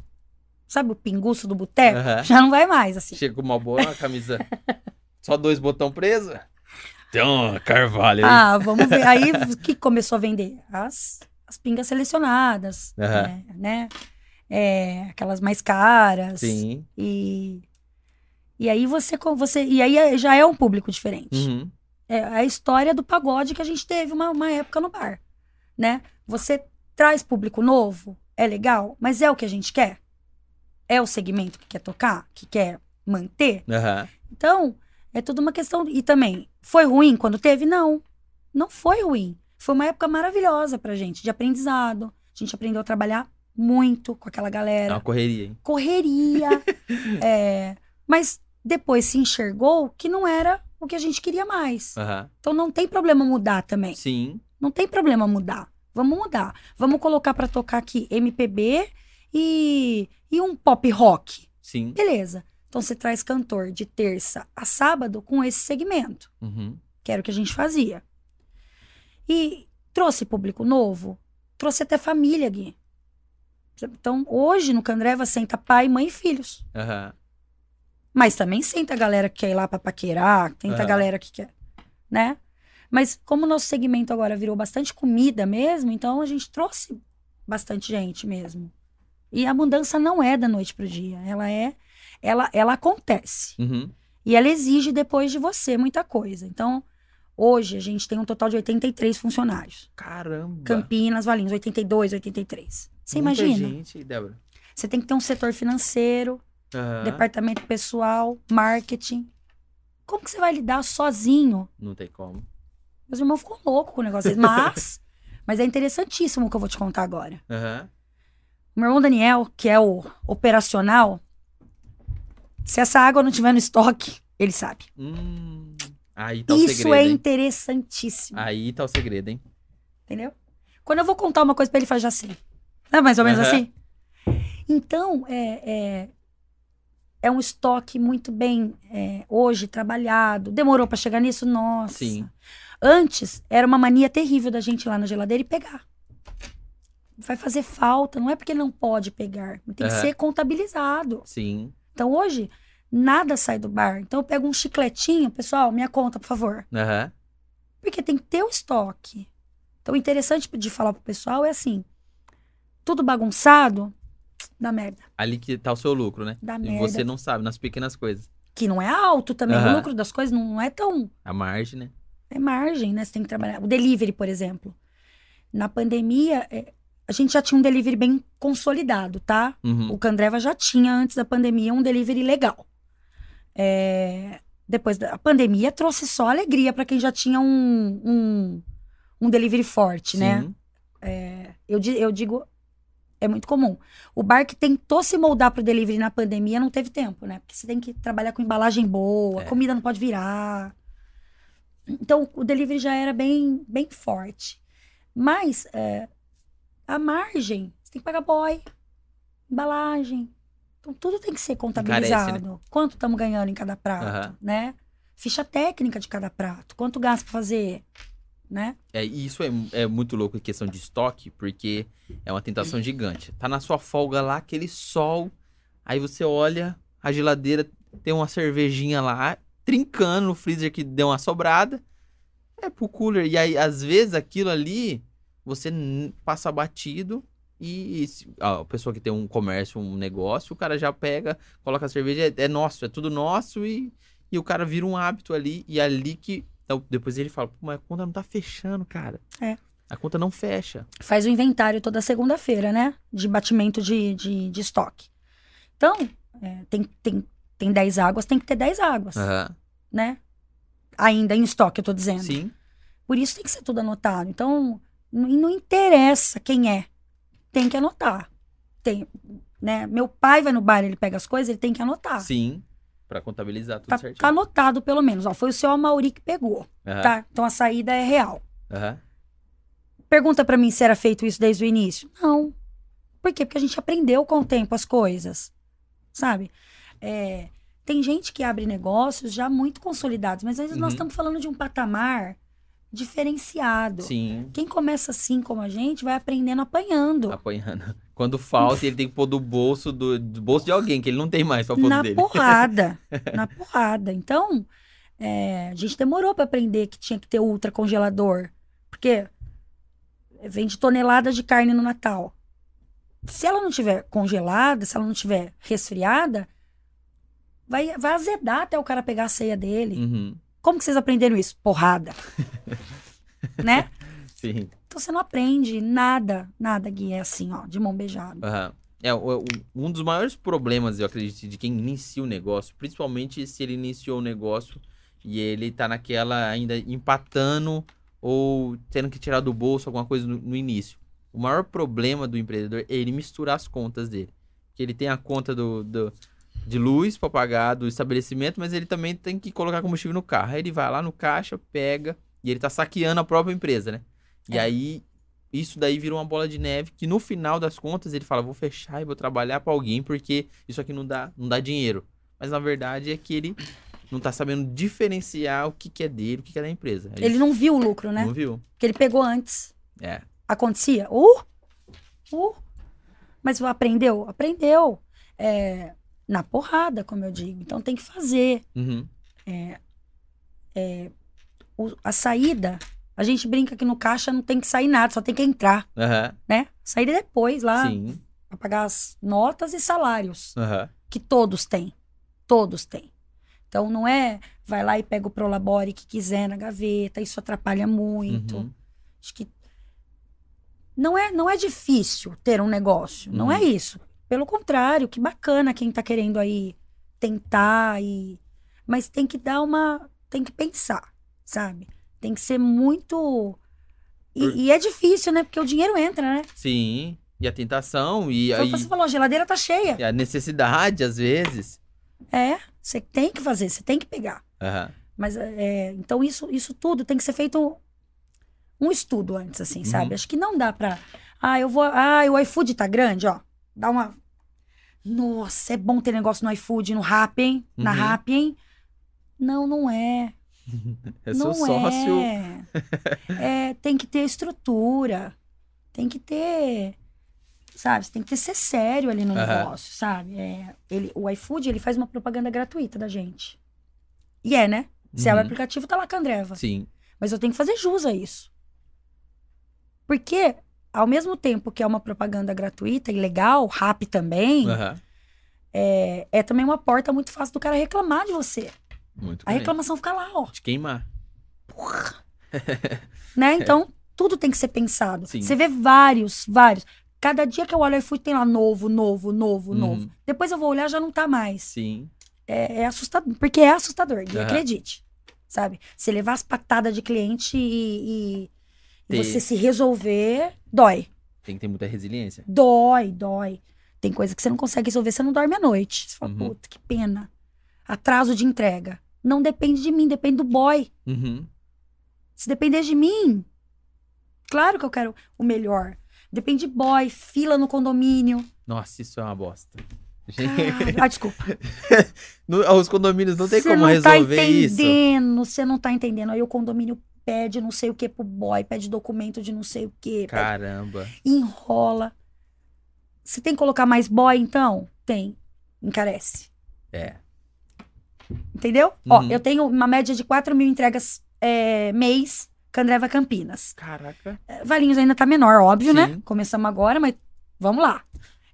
Sabe o pinguço do boteco? Aham. Já não vai mais, assim. Chega com uma boa camisa. Só dois botão preso. Então, Carvalho aí. Ah, vamos ver. Aí, o que começou a vender? As, as pingas selecionadas, é, né? É, aquelas mais caras. Sim. E, e aí você, você. E aí é- já é um público diferente. Uhum. É a história do pagode que a gente teve uma, uma época no bar, né? Você traz público novo, é legal, mas é o que a gente quer? É o segmento que quer tocar, que quer manter? Aham. Então, é tudo uma questão. E também, foi ruim quando teve? Não. Não foi ruim. Foi uma época maravilhosa pra gente, de aprendizado. A gente aprendeu a trabalhar muito com aquela É galera. uma correria, hein? Correria. é, mas depois se enxergou que não era o que a gente queria mais. Aham. Então não tem problema mudar também. Sim. Não tem problema mudar. Vamos mudar. Vamos colocar pra tocar aqui MPB e, e um pop rock. Sim. Beleza. Então você traz cantor de terça a sábado com esse segmento, Uhum. que era o que a gente fazia. E trouxe público novo, trouxe até família, Gui. Então, hoje no Candreva senta pai, mãe e filhos. Aham. Mas também senta a galera que quer ir lá pra paquerar, senta a Aham. galera que quer, né? Mas como o nosso segmento agora virou bastante comida mesmo, então a gente trouxe bastante gente mesmo. E a mudança não é da noite pro dia, ela é ela ela acontece. Uhum. E ela exige depois de você muita coisa. Então, hoje a gente tem um total de 83 funcionários. Caramba. Campinas, Valinhos, 82, 83. Você Muita imagina? gente, Débora. Você tem que ter um setor financeiro, Aham. departamento pessoal, marketing. Como que você vai lidar sozinho? Não tem como. Meus irmãos ficam loucos com o negócio. Mas, mas é interessantíssimo o que eu vou te contar agora. O meu irmão Daniel, que é o operacional, se essa água não tiver no estoque, ele sabe. Hum. Aí tá o Isso segredo, é hein? interessantíssimo. Aí tá o segredo, hein? Entendeu? Quando eu vou contar uma coisa pra ele, ele fala, já sei. Não é mais ou menos Aham. assim? Então, é, é, é um estoque muito bem é, hoje trabalhado. Demorou pra chegar nisso? Nossa. Sim. Antes, era uma mania terrível da gente ir lá na geladeira e pegar. Vai fazer falta, não é porque não pode pegar, tem que Aham. ser contabilizado. Sim. Então, hoje, nada sai do bar. Então, eu pego um chicletinho, pessoal, minha conta, por favor. Aham. Porque tem que ter o estoque. Então, o interessante de falar pro pessoal é assim: tudo bagunçado, dá merda. Ali que tá o seu lucro, né? Dá E merda. você não sabe, nas pequenas coisas. Que não é alto também. Aham. O lucro das coisas não é tão. A margem, né? É margem, né? Você tem que trabalhar. O delivery, por exemplo. Na pandemia, é, a gente já tinha um delivery bem consolidado, tá? Uhum. O Candreva já tinha, antes da pandemia, um delivery legal. É, depois da pandemia, trouxe só alegria para quem já tinha um, um, um delivery forte, né? Sim. Eu, di- eu digo, é muito comum. O bar que tentou se moldar pro delivery na pandemia não teve tempo, né? Porque você tem que trabalhar com embalagem boa, É. comida não pode virar. Então, o delivery já era bem, bem forte. Mas, é, a margem, você tem que pagar boy, embalagem. Então, tudo tem que ser contabilizado. Encarece, Quanto estamos ganhando em cada prato, Aham. né? Ficha técnica de cada prato. Quanto gasta pra fazer? né? É, e isso é, é muito louco em questão de estoque, porque é uma tentação gigante. Tá na sua folga lá, aquele sol, aí você olha, a geladeira tem uma cervejinha lá, trincando no freezer que deu uma sobrada, é pro cooler. E aí, às vezes, aquilo ali, você passa batido e, e se- a pessoa que tem um comércio, um negócio, o cara já pega, coloca a cerveja, é, é nosso, é tudo nosso e, e o cara vira um hábito ali, e é ali que então, depois ele fala, Pô, mas a conta não tá fechando, cara. É. A conta não fecha. Faz o inventário toda segunda-feira, né? De batimento de, de, de estoque. Então, é, tem, tem, tem 10 águas, tem que ter 10 águas, Aham. né? Ainda em estoque, eu tô dizendo. Sim. Por isso tem que ser tudo anotado. Então, não, não interessa quem é. Tem que anotar. Tem, né? Meu pai vai no bar, ele pega as coisas, ele tem que anotar. Sim. Pra contabilizar tudo Tá, certinho. tá anotado, pelo menos. Ó, foi o seu Amauri que pegou, Aham. tá? Então a saída é real. Aham. Pergunta pra mim se era feito isso desde o início. Não. Por quê? Porque a gente aprendeu com o tempo as coisas. Sabe? É, tem gente que abre negócios já muito consolidados, mas às vezes nós Uhum. estamos falando de um patamar diferenciado. Sim. Quem começa assim como a gente vai aprendendo apanhando. Apanhando. Quando falta, ele tem que pôr do bolso do, do bolso de alguém, que ele não tem mais pra pôr na dele. porrada. na porrada. Então, é, a gente demorou para aprender que tinha que ter ultra congelador. Porque vende toneladas de carne no Natal. Se ela não tiver congelada, se ela não tiver resfriada, vai, vai azedar até o cara pegar a ceia dele. Uhum. Como que vocês aprenderam isso? Porrada. né? Sim. Então você não aprende nada, nada, Gui, é assim, ó, de mão beijada. Aham. É, o- o- um dos maiores problemas, eu acredito, de quem inicia o negócio, principalmente se ele iniciou o negócio e ele tá naquela ainda empatando ou tendo que tirar do bolso alguma coisa no, no início. O maior problema do empreendedor é ele misturar as contas dele. Que ele tem a conta do, do- de luz para pagar do estabelecimento, mas ele também tem que colocar combustível no carro. Aí ele vai lá no caixa, pega e ele tá saqueando a própria empresa, né? E É. aí isso daí vira uma bola de neve que no final das contas ele fala, vou fechar e vou trabalhar para alguém porque isso aqui não dá, não dá dinheiro. Mas na verdade é que ele não tá sabendo diferenciar o que, que é dele, o que, que é da empresa. Aí Ele não viu o lucro, né? não viu. Porque ele pegou antes. É. Acontecia? Uh! Uh! Mas aprendeu? Aprendeu. É, na porrada, como eu digo. Então tem que fazer. Uhum. O- a saída, a gente brinca que no caixa não tem que sair nada, só tem que entrar, Aham. né? Saída depois lá, Sim. pra pagar as notas e salários. Aham. Que todos têm. Todos têm. Então não é vai lá e pega o Prolabore que quiser na gaveta, isso atrapalha muito. Uhum. Acho que não é, não é difícil ter um negócio, não Uhum. é isso. Pelo contrário, que bacana quem tá querendo aí tentar e mas tem que dar uma, tem que pensar, sabe? Tem que ser muito e, e é difícil, né? Porque o dinheiro entra, né? Sim. E a tentação e, aí, você falou, a geladeira tá cheia. e a necessidade, às vezes. É, você tem que fazer, você tem que pegar. Aham. Mas é, então isso, isso tudo tem que ser feito um estudo antes, assim, sabe? Uhum. Acho que não dá pra. Ah, eu vou. Ah, o iFood tá grande, ó. Dá uma. Nossa, é bom ter negócio no iFood, no Rap, hein? Na Uhum. Rap, hein? Não, não é. É não seu sócio. É. É, tem que ter estrutura. Tem que ter. Sabe? Você tem que ter ser sério ali no Aham. negócio, sabe? É, ele, o iFood, ele faz uma propaganda gratuita da gente. E é, né? Se é o Uhum. aplicativo, tá lá com a Andreva. Sim. Mas eu tenho que fazer jus a isso. Porque, ao mesmo tempo que é uma propaganda gratuita e legal, rap também, Aham. é, é também uma porta muito fácil do cara reclamar de você. Muito A bem. reclamação fica lá, ó. De queimar. Né? Então, tudo tem que ser pensado. É. Sim. Você vê vários, vários. Cada dia que eu olho o iFood tem lá novo, novo, novo, Uhum. novo. Depois eu vou olhar, já não tá mais. Sim. É, é assustador, porque é assustador, Aham. acredite. Sabe? Você levar as patadas de cliente e- e Ter- você se resolver, dói. Tem que ter muita resiliência. Dói, dói. Tem coisa que você não consegue resolver, você não dorme à noite. Você fala, Uhum. puta, que pena. Atraso de entrega. Não depende de mim, depende do boy. Uhum. Se depender de mim, claro que eu quero o melhor. Depende de boy, fila no condomínio. Nossa, isso é uma bosta. Cara, ah, desculpa. No- os condomínios não tem Você como não tá resolver isso. entendendo, você não tá entendendo. Aí o condomínio pede não sei o que pro boy, pede documento de não sei o que, pede Caramba. enrola. Você tem que colocar mais boy, então? Tem. Encarece. É. Entendeu? Ó, Uhum. eu tenho uma média de 4 mil entregas é, mês, Candreva Campinas. Caraca. É, Valinhos ainda tá menor, óbvio, né? Sim. Começamos agora, mas vamos lá.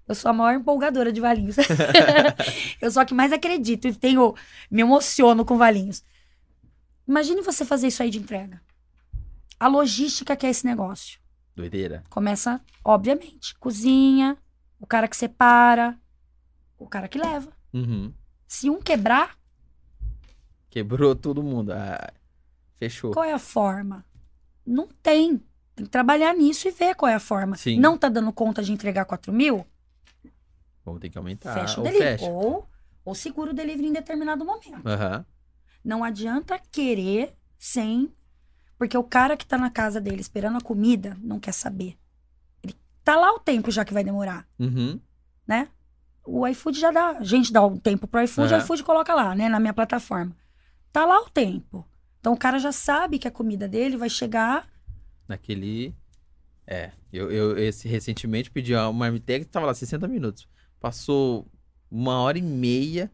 Eu sou a maior empolgadora de Valinhos. eu sou a que mais acredito e tenho, me emociono com Valinhos. Imagine você fazer isso aí de entrega. A logística que é esse negócio. Doideira. Começa, obviamente, cozinha, o cara que separa, o cara que leva. Uhum. Se um quebrar, Quebrou todo mundo. Ah, fechou. qual é a forma? Não tem. Tem que trabalhar nisso e ver qual é a forma. Sim. Não tá dando conta de entregar 4 mil? Vamos ter que aumentar. fecha o ou delivery. fecha. Ou, ou segura o delivery em determinado momento. Aham. Não adianta querer sem. Porque o cara que tá na casa dele esperando a comida não quer saber. Ele tá lá o tempo já que vai demorar, Uhum. né? O iFood já dá. A gente dá o tempo pro iFood, o iFood coloca lá, né? Na minha plataforma. Tá lá o tempo. Então o cara já sabe que a comida dele vai chegar. Naquele. É. Eu, eu esse, recentemente pedi uma marmitex que tava lá 60 minutos. Passou uma hora e meia.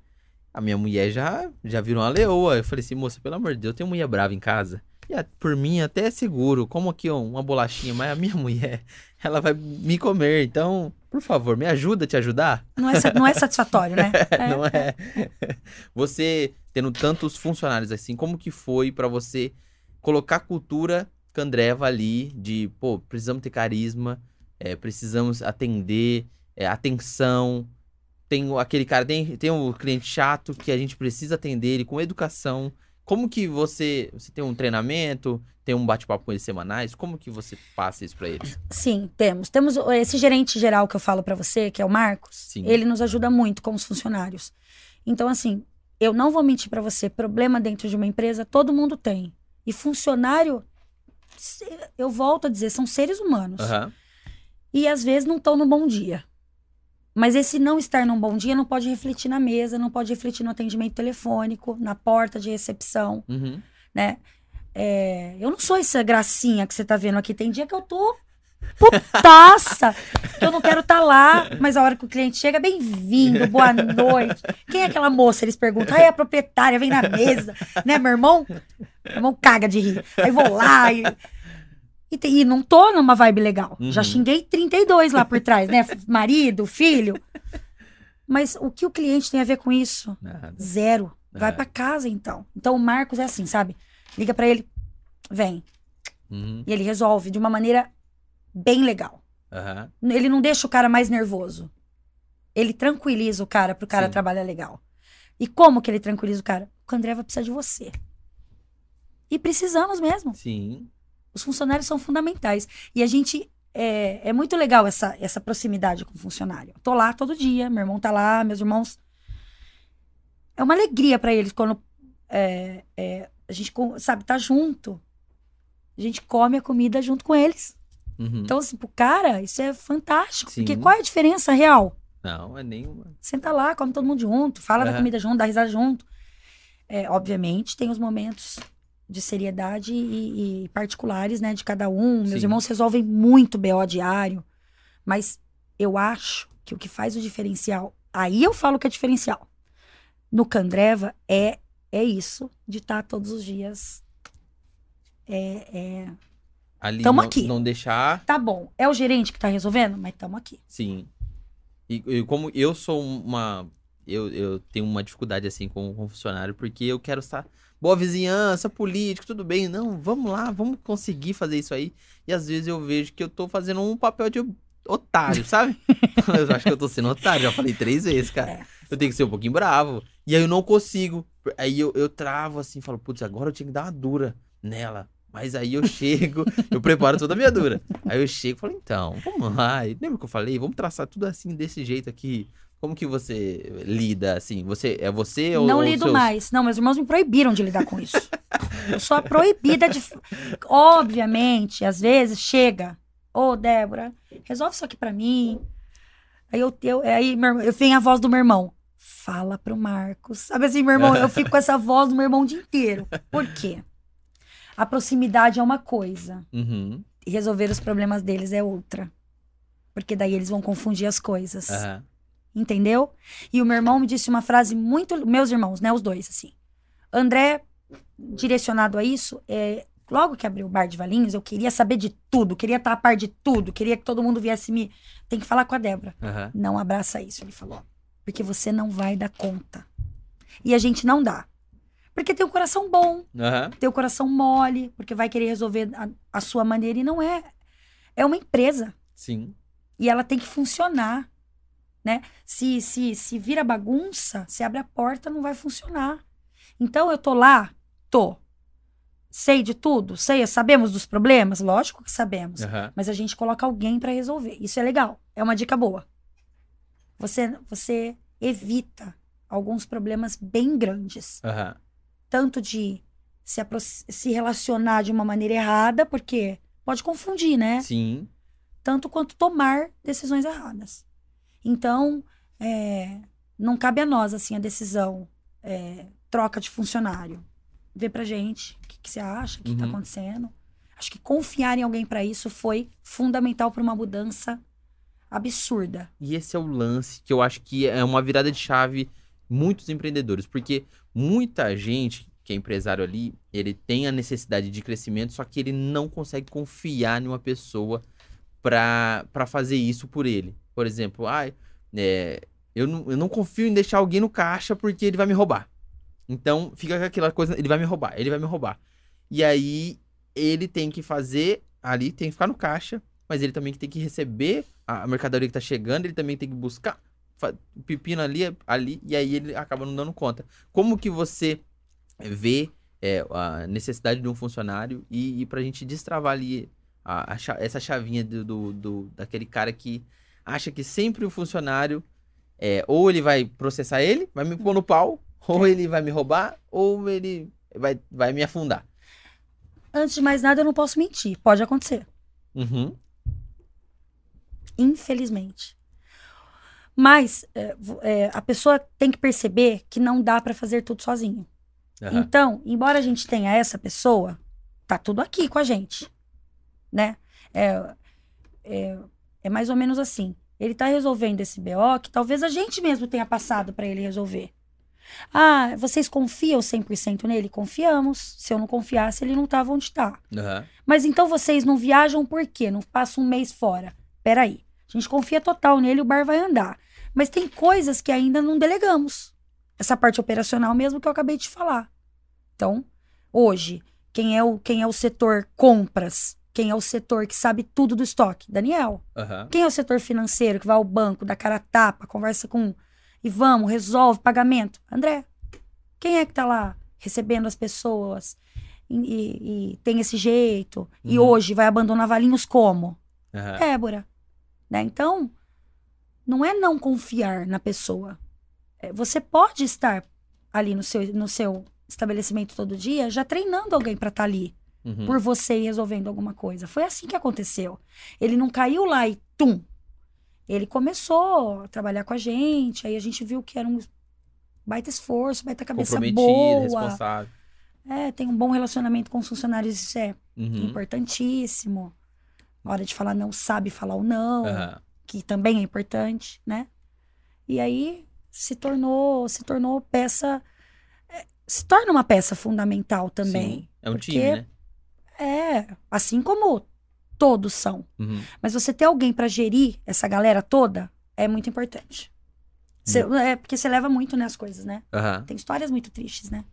A minha mulher já, já virou uma leoa. Eu falei assim, moça, pelo amor de Deus, eu tenho mulher brava em casa. E a- por mim até é seguro. Como aqui ó, uma bolachinha, mas a minha mulher, ela vai me comer. Então, por favor, me ajuda a te ajudar. Não é, não é satisfatório, né? É, não é? Você tendo tantos funcionários assim, como que foi pra você colocar a cultura Candreva ali de, pô, precisamos ter carisma, é, precisamos atender, é, atenção. Tem aquele cara, tem, tem o cliente chato que a gente precisa atender ele com educação. Como que você, você tem um treinamento, tem um bate-papo com eles semanais? Como que você passa isso pra eles? Sim, temos. Temos esse gerente geral que eu falo pra você, que é o Marcos. Sim. Ele nos ajuda muito com os funcionários. Então, assim, eu não vou mentir pra você. Problema dentro de uma empresa, todo mundo tem. E funcionário, eu volto a dizer, são seres humanos. Aham. E às vezes não estão no bom dia. Mas esse não estar num bom dia não pode refletir na mesa, não pode refletir no atendimento telefônico, na porta de recepção, Uhum. né? É, eu não sou essa gracinha que você tá vendo aqui. Tem dia que eu tô putaça, que eu não quero estar lá, mas a hora que o cliente chega, bem-vindo, boa noite. Quem é aquela moça? Eles perguntam. Ah, é a proprietária, vem na mesa, né, meu irmão? Meu irmão caga de rir. Aí vou lá e. E, tem- e não tô numa vibe legal. Já Uhum. xinguei 32 lá por trás, né? Marido, filho. Mas o que o cliente tem a ver com isso? Nada. Zero. Vai É. pra casa, então. Então o Marcos é assim, sabe? Liga pra ele, vem. Uhum. E ele resolve de uma maneira bem legal. Aham. Ele não deixa o cara mais nervoso. Ele tranquiliza o cara pro cara Sim. trabalhar legal. E como que ele tranquiliza o cara? O André vai precisar de você. E precisamos mesmo. Sim. Os funcionários são fundamentais. E a gente. É, é muito legal essa, essa proximidade com o funcionário. Eu tô lá todo dia, meu irmão tá lá, meus irmãos. É uma alegria pra eles quando é, é, a gente, sabe, tá junto. A gente come a comida junto com eles. Uhum. Então, assim, pro cara, isso é fantástico. Sim. Porque qual é a diferença real? Não, é nenhuma. Senta lá, come todo mundo junto, fala da Aham. comida junto, dá risada junto. É, obviamente, tem os momentos de seriedade e, e particulares, né, de cada um. Meus Sim. irmãos resolvem muito BO diário, mas eu acho que o que faz o diferencial, aí eu falo que é diferencial. No Candreva é é isso de estar todos os dias. É, é, Ali Tamo não, aqui. não deixar, tá bom, é o gerente que tá resolvendo, mas estamos aqui. sim. E, e como eu sou uma. Eu, eu tenho uma dificuldade assim com, com funcionário, porque eu quero estar. Boa vizinhança, político, tudo bem. Não, vamos lá, vamos conseguir fazer isso aí. E às vezes eu vejo que eu tô fazendo um papel de otário, sabe? eu acho que eu tô sendo otário, já falei três vezes, cara. É. Eu tenho que ser um pouquinho bravo. E aí eu não consigo. Aí eu, eu travo assim, falo, putz, agora eu tinha que dar uma dura nela. Mas aí eu chego, eu preparo toda a minha dura. Aí eu chego e falo, então, vamos lá. E Lembra que eu falei? Vamos traçar tudo assim, desse jeito aqui. Como que você lida, assim? Você, é você ou Não lido seus- mais. Não, meus irmãos me proibiram de lidar com isso. eu sou a proibida de. Obviamente, às vezes chega. Ô, Débora, resolve isso aqui pra mim. Aí eu, eu, aí meu irmão- eu venho a voz do meu irmão. Fala pro Marcos. Sabe assim, meu irmão, eu fico com essa voz do meu irmão o dia inteiro. Por quê? A proximidade é uma coisa Uhum. e resolver os problemas deles é outra. Porque daí eles vão confundir as coisas. Aham. Entendeu? E o meu irmão me disse uma frase muito. Meus irmãos, né? Os dois, assim. André, direcionado a isso, é, logo que abriu o bar de Valinhos, eu queria saber de tudo, queria estar a par de tudo, queria que todo mundo viesse me. Tem que falar com a Débora. Aham. Não abraça isso, ele falou. Porque você não vai dar conta. E a gente não dá. Porque tem o coração bom, Aham. tem o coração mole, porque vai querer resolver a, a sua maneira e não é. É uma empresa Sim. e ela tem que funcionar, né? Se se se vira bagunça, se abre a porta, não vai funcionar. Então eu tô lá, tô. Sei de tudo, sei, sabemos dos problemas, lógico que sabemos, Aham. mas a gente coloca alguém pra resolver. Isso é legal, é uma dica boa. Você você evita alguns problemas bem grandes, Aham. tanto de se, se relacionar de uma maneira errada, porque pode confundir, né? Sim. tanto quanto tomar decisões erradas. Então, é, não cabe a nós, assim, a decisão, é, troca de funcionário. Vê pra gente o que, que você acha, o que, que tá Uhum. acontecendo. Acho que confiar em alguém pra isso foi fundamental para uma mudança absurda. E esse é o lance que eu acho que é uma virada de chave muitos empreendedores, porque muita gente que é empresário ali, ele tem a necessidade de crescimento, só que ele não consegue confiar em uma pessoa pra fazer isso por ele. Por exemplo, ai, é, eu, não, eu não confio em deixar alguém no caixa porque ele vai me roubar. Então fica aquela coisa, ele vai me roubar, ele vai me roubar. E aí ele tem que fazer ali, tem que ficar no caixa, mas ele também tem que receber a mercadoria que tá chegando, ele também tem que buscar o pepino ali, ali, e aí ele acaba não dando conta. Como que você vê é, a necessidade de um funcionário e, e pra gente destravar ali a- a essa chavinha do, do- do- daquele cara que acha que sempre o funcionário é, ou ele vai processar ele, vai me pôr no pau, ou ele vai me roubar, ou ele vai, vai me afundar. Antes de mais nada, eu não posso mentir. Pode acontecer. Uhum. Infelizmente. Mas é, é, a pessoa tem que perceber que não dá pra fazer tudo sozinho. Aham. Então, embora a gente tenha essa pessoa, tá tudo aqui com a gente, né? É, é, mais ou menos assim. Ele tá resolvendo esse BO que talvez a gente mesmo tenha passado pra ele resolver. Ah, vocês confiam 100% nele? Confiamos. Se eu não confiasse, ele não tava onde tá. Aham. Mas então vocês não viajam por quê? Não passam um mês fora? Peraí. A gente confia total nele, o bar vai andar. Mas tem coisas que ainda não delegamos. Essa parte operacional mesmo que eu acabei de falar. Então, hoje, quem é o, quem é o setor compras? Quem é o setor que sabe tudo do estoque? Daniel. Aham. Quem é o setor financeiro que vai ao banco, dá cara a tapa, conversa com e vamos, resolve pagamento? André. Quem é que tá lá recebendo as pessoas e, e- e tem esse jeito? E Uhum. hoje vai abandonar Valinhos como? Aham. Débora. Né? Então, não é não confiar na pessoa. É, Você pode estar ali no seu, no seu estabelecimento todo dia já treinando alguém para estar ali Uhum. por você e resolvendo alguma coisa. Foi assim que aconteceu. Ele não caiu lá e tum. Ele começou a trabalhar com a gente, aí a gente viu que era um baita esforço, baita cabeça boa. responsável. É, tem um bom relacionamento com os funcionários, isso é Uhum. importantíssimo. Na hora de falar não, sabe falar o não, Aham. que também é importante, né? E aí se tornou, se tornou peça, é, se torna uma peça fundamental também. Sim. É um time, né? É, assim como todos são. Uhum. Mas você ter alguém pra gerir essa galera toda é muito importante. Cê- é porque você leva muito, né, as coisas, né? Aham. Tem histórias muito tristes, né?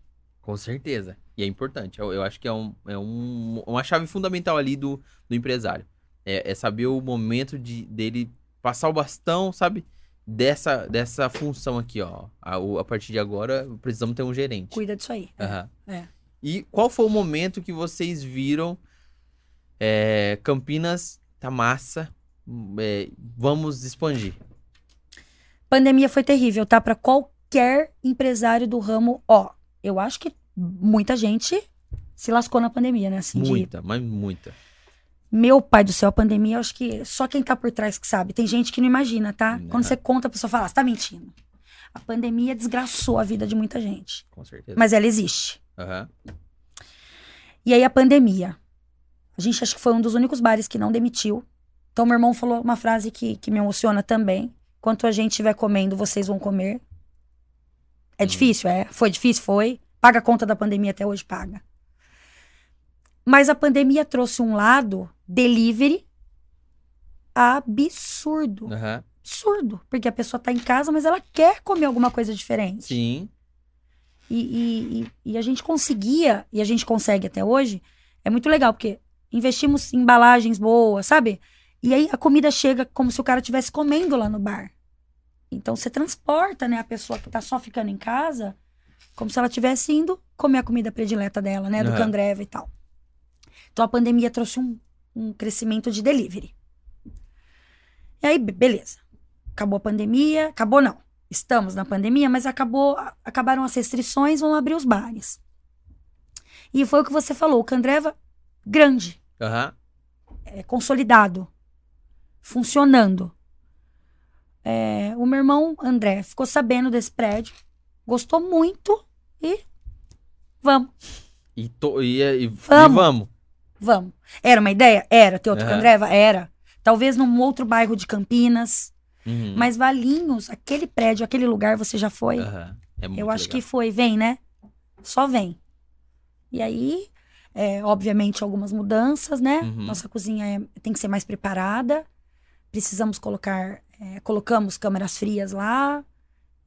Com certeza. E é importante. Eu, eu acho que é, um, é um- uma chave fundamental ali do, do empresário. É, é saber o momento de, dele passar o bastão, sabe? Dessa, dessa função aqui, ó. A, a partir de agora, precisamos ter um gerente. Cuida disso aí. Aham. é. E qual foi o momento que vocês viram é, Campinas tá massa, é, vamos expandir? Pandemia foi terrível, tá? Pra qualquer empresário do ramo, ó. Eu acho que muita gente se lascou na pandemia, né? Assim, de Muita, mas muita. Meu pai do céu, a pandemia, eu acho que só quem tá por trás que sabe. Tem gente que não imagina, tá? Não. Quando você conta, a pessoa fala, "Ah, você tá mentindo. A pandemia desgraçou a vida de muita gente. Com certeza. Mas ela existe. Aham. E aí a pandemia. A gente acho que foi um dos únicos bares que não demitiu. Então meu irmão falou uma frase que, que me emociona também. Enquanto a gente estiver comendo, vocês vão comer. É Hum. difícil, é. Foi difícil, foi. Paga a conta da pandemia até hoje, paga. Mas a pandemia trouxe um lado delivery absurdo. Aham. Absurdo. Porque a pessoa tá em casa, mas ela quer comer alguma coisa diferente. Sim. E, e, e, a gente conseguia, e a gente consegue até hoje, é muito legal, porque investimos em embalagens boas, sabe? E aí a comida chega como se o cara estivesse comendo lá no bar. Então você transporta, né, a pessoa que tá só ficando em casa, como se ela estivesse indo comer a comida predileta dela, né, do Aham. Candreva e tal. Então a pandemia trouxe um, um crescimento de delivery. E aí, be- beleza. Acabou a pandemia, acabou não. Estamos na pandemia, mas acabou, acabaram as restrições, vão abrir os bares. E foi o que você falou, o Candreva grande, Aham. é, consolidado, funcionando. É, o meu irmão André ficou sabendo desse prédio, gostou muito e vamos, E, to, e, e, e Vamos. vamos. vamos. Era uma ideia? Era. Ter outro Aham. Candreva? Era. Talvez num outro bairro de Campinas. Uhum. Mas Valinhos, aquele prédio, aquele lugar, você já foi? Aham. É muito Eu acho legal. que foi. Vem, né? Só vem. E aí, é, obviamente, algumas mudanças, né? Uhum. Nossa cozinha é- tem que ser mais preparada. Precisamos colocar. é, colocamos câmeras frias lá.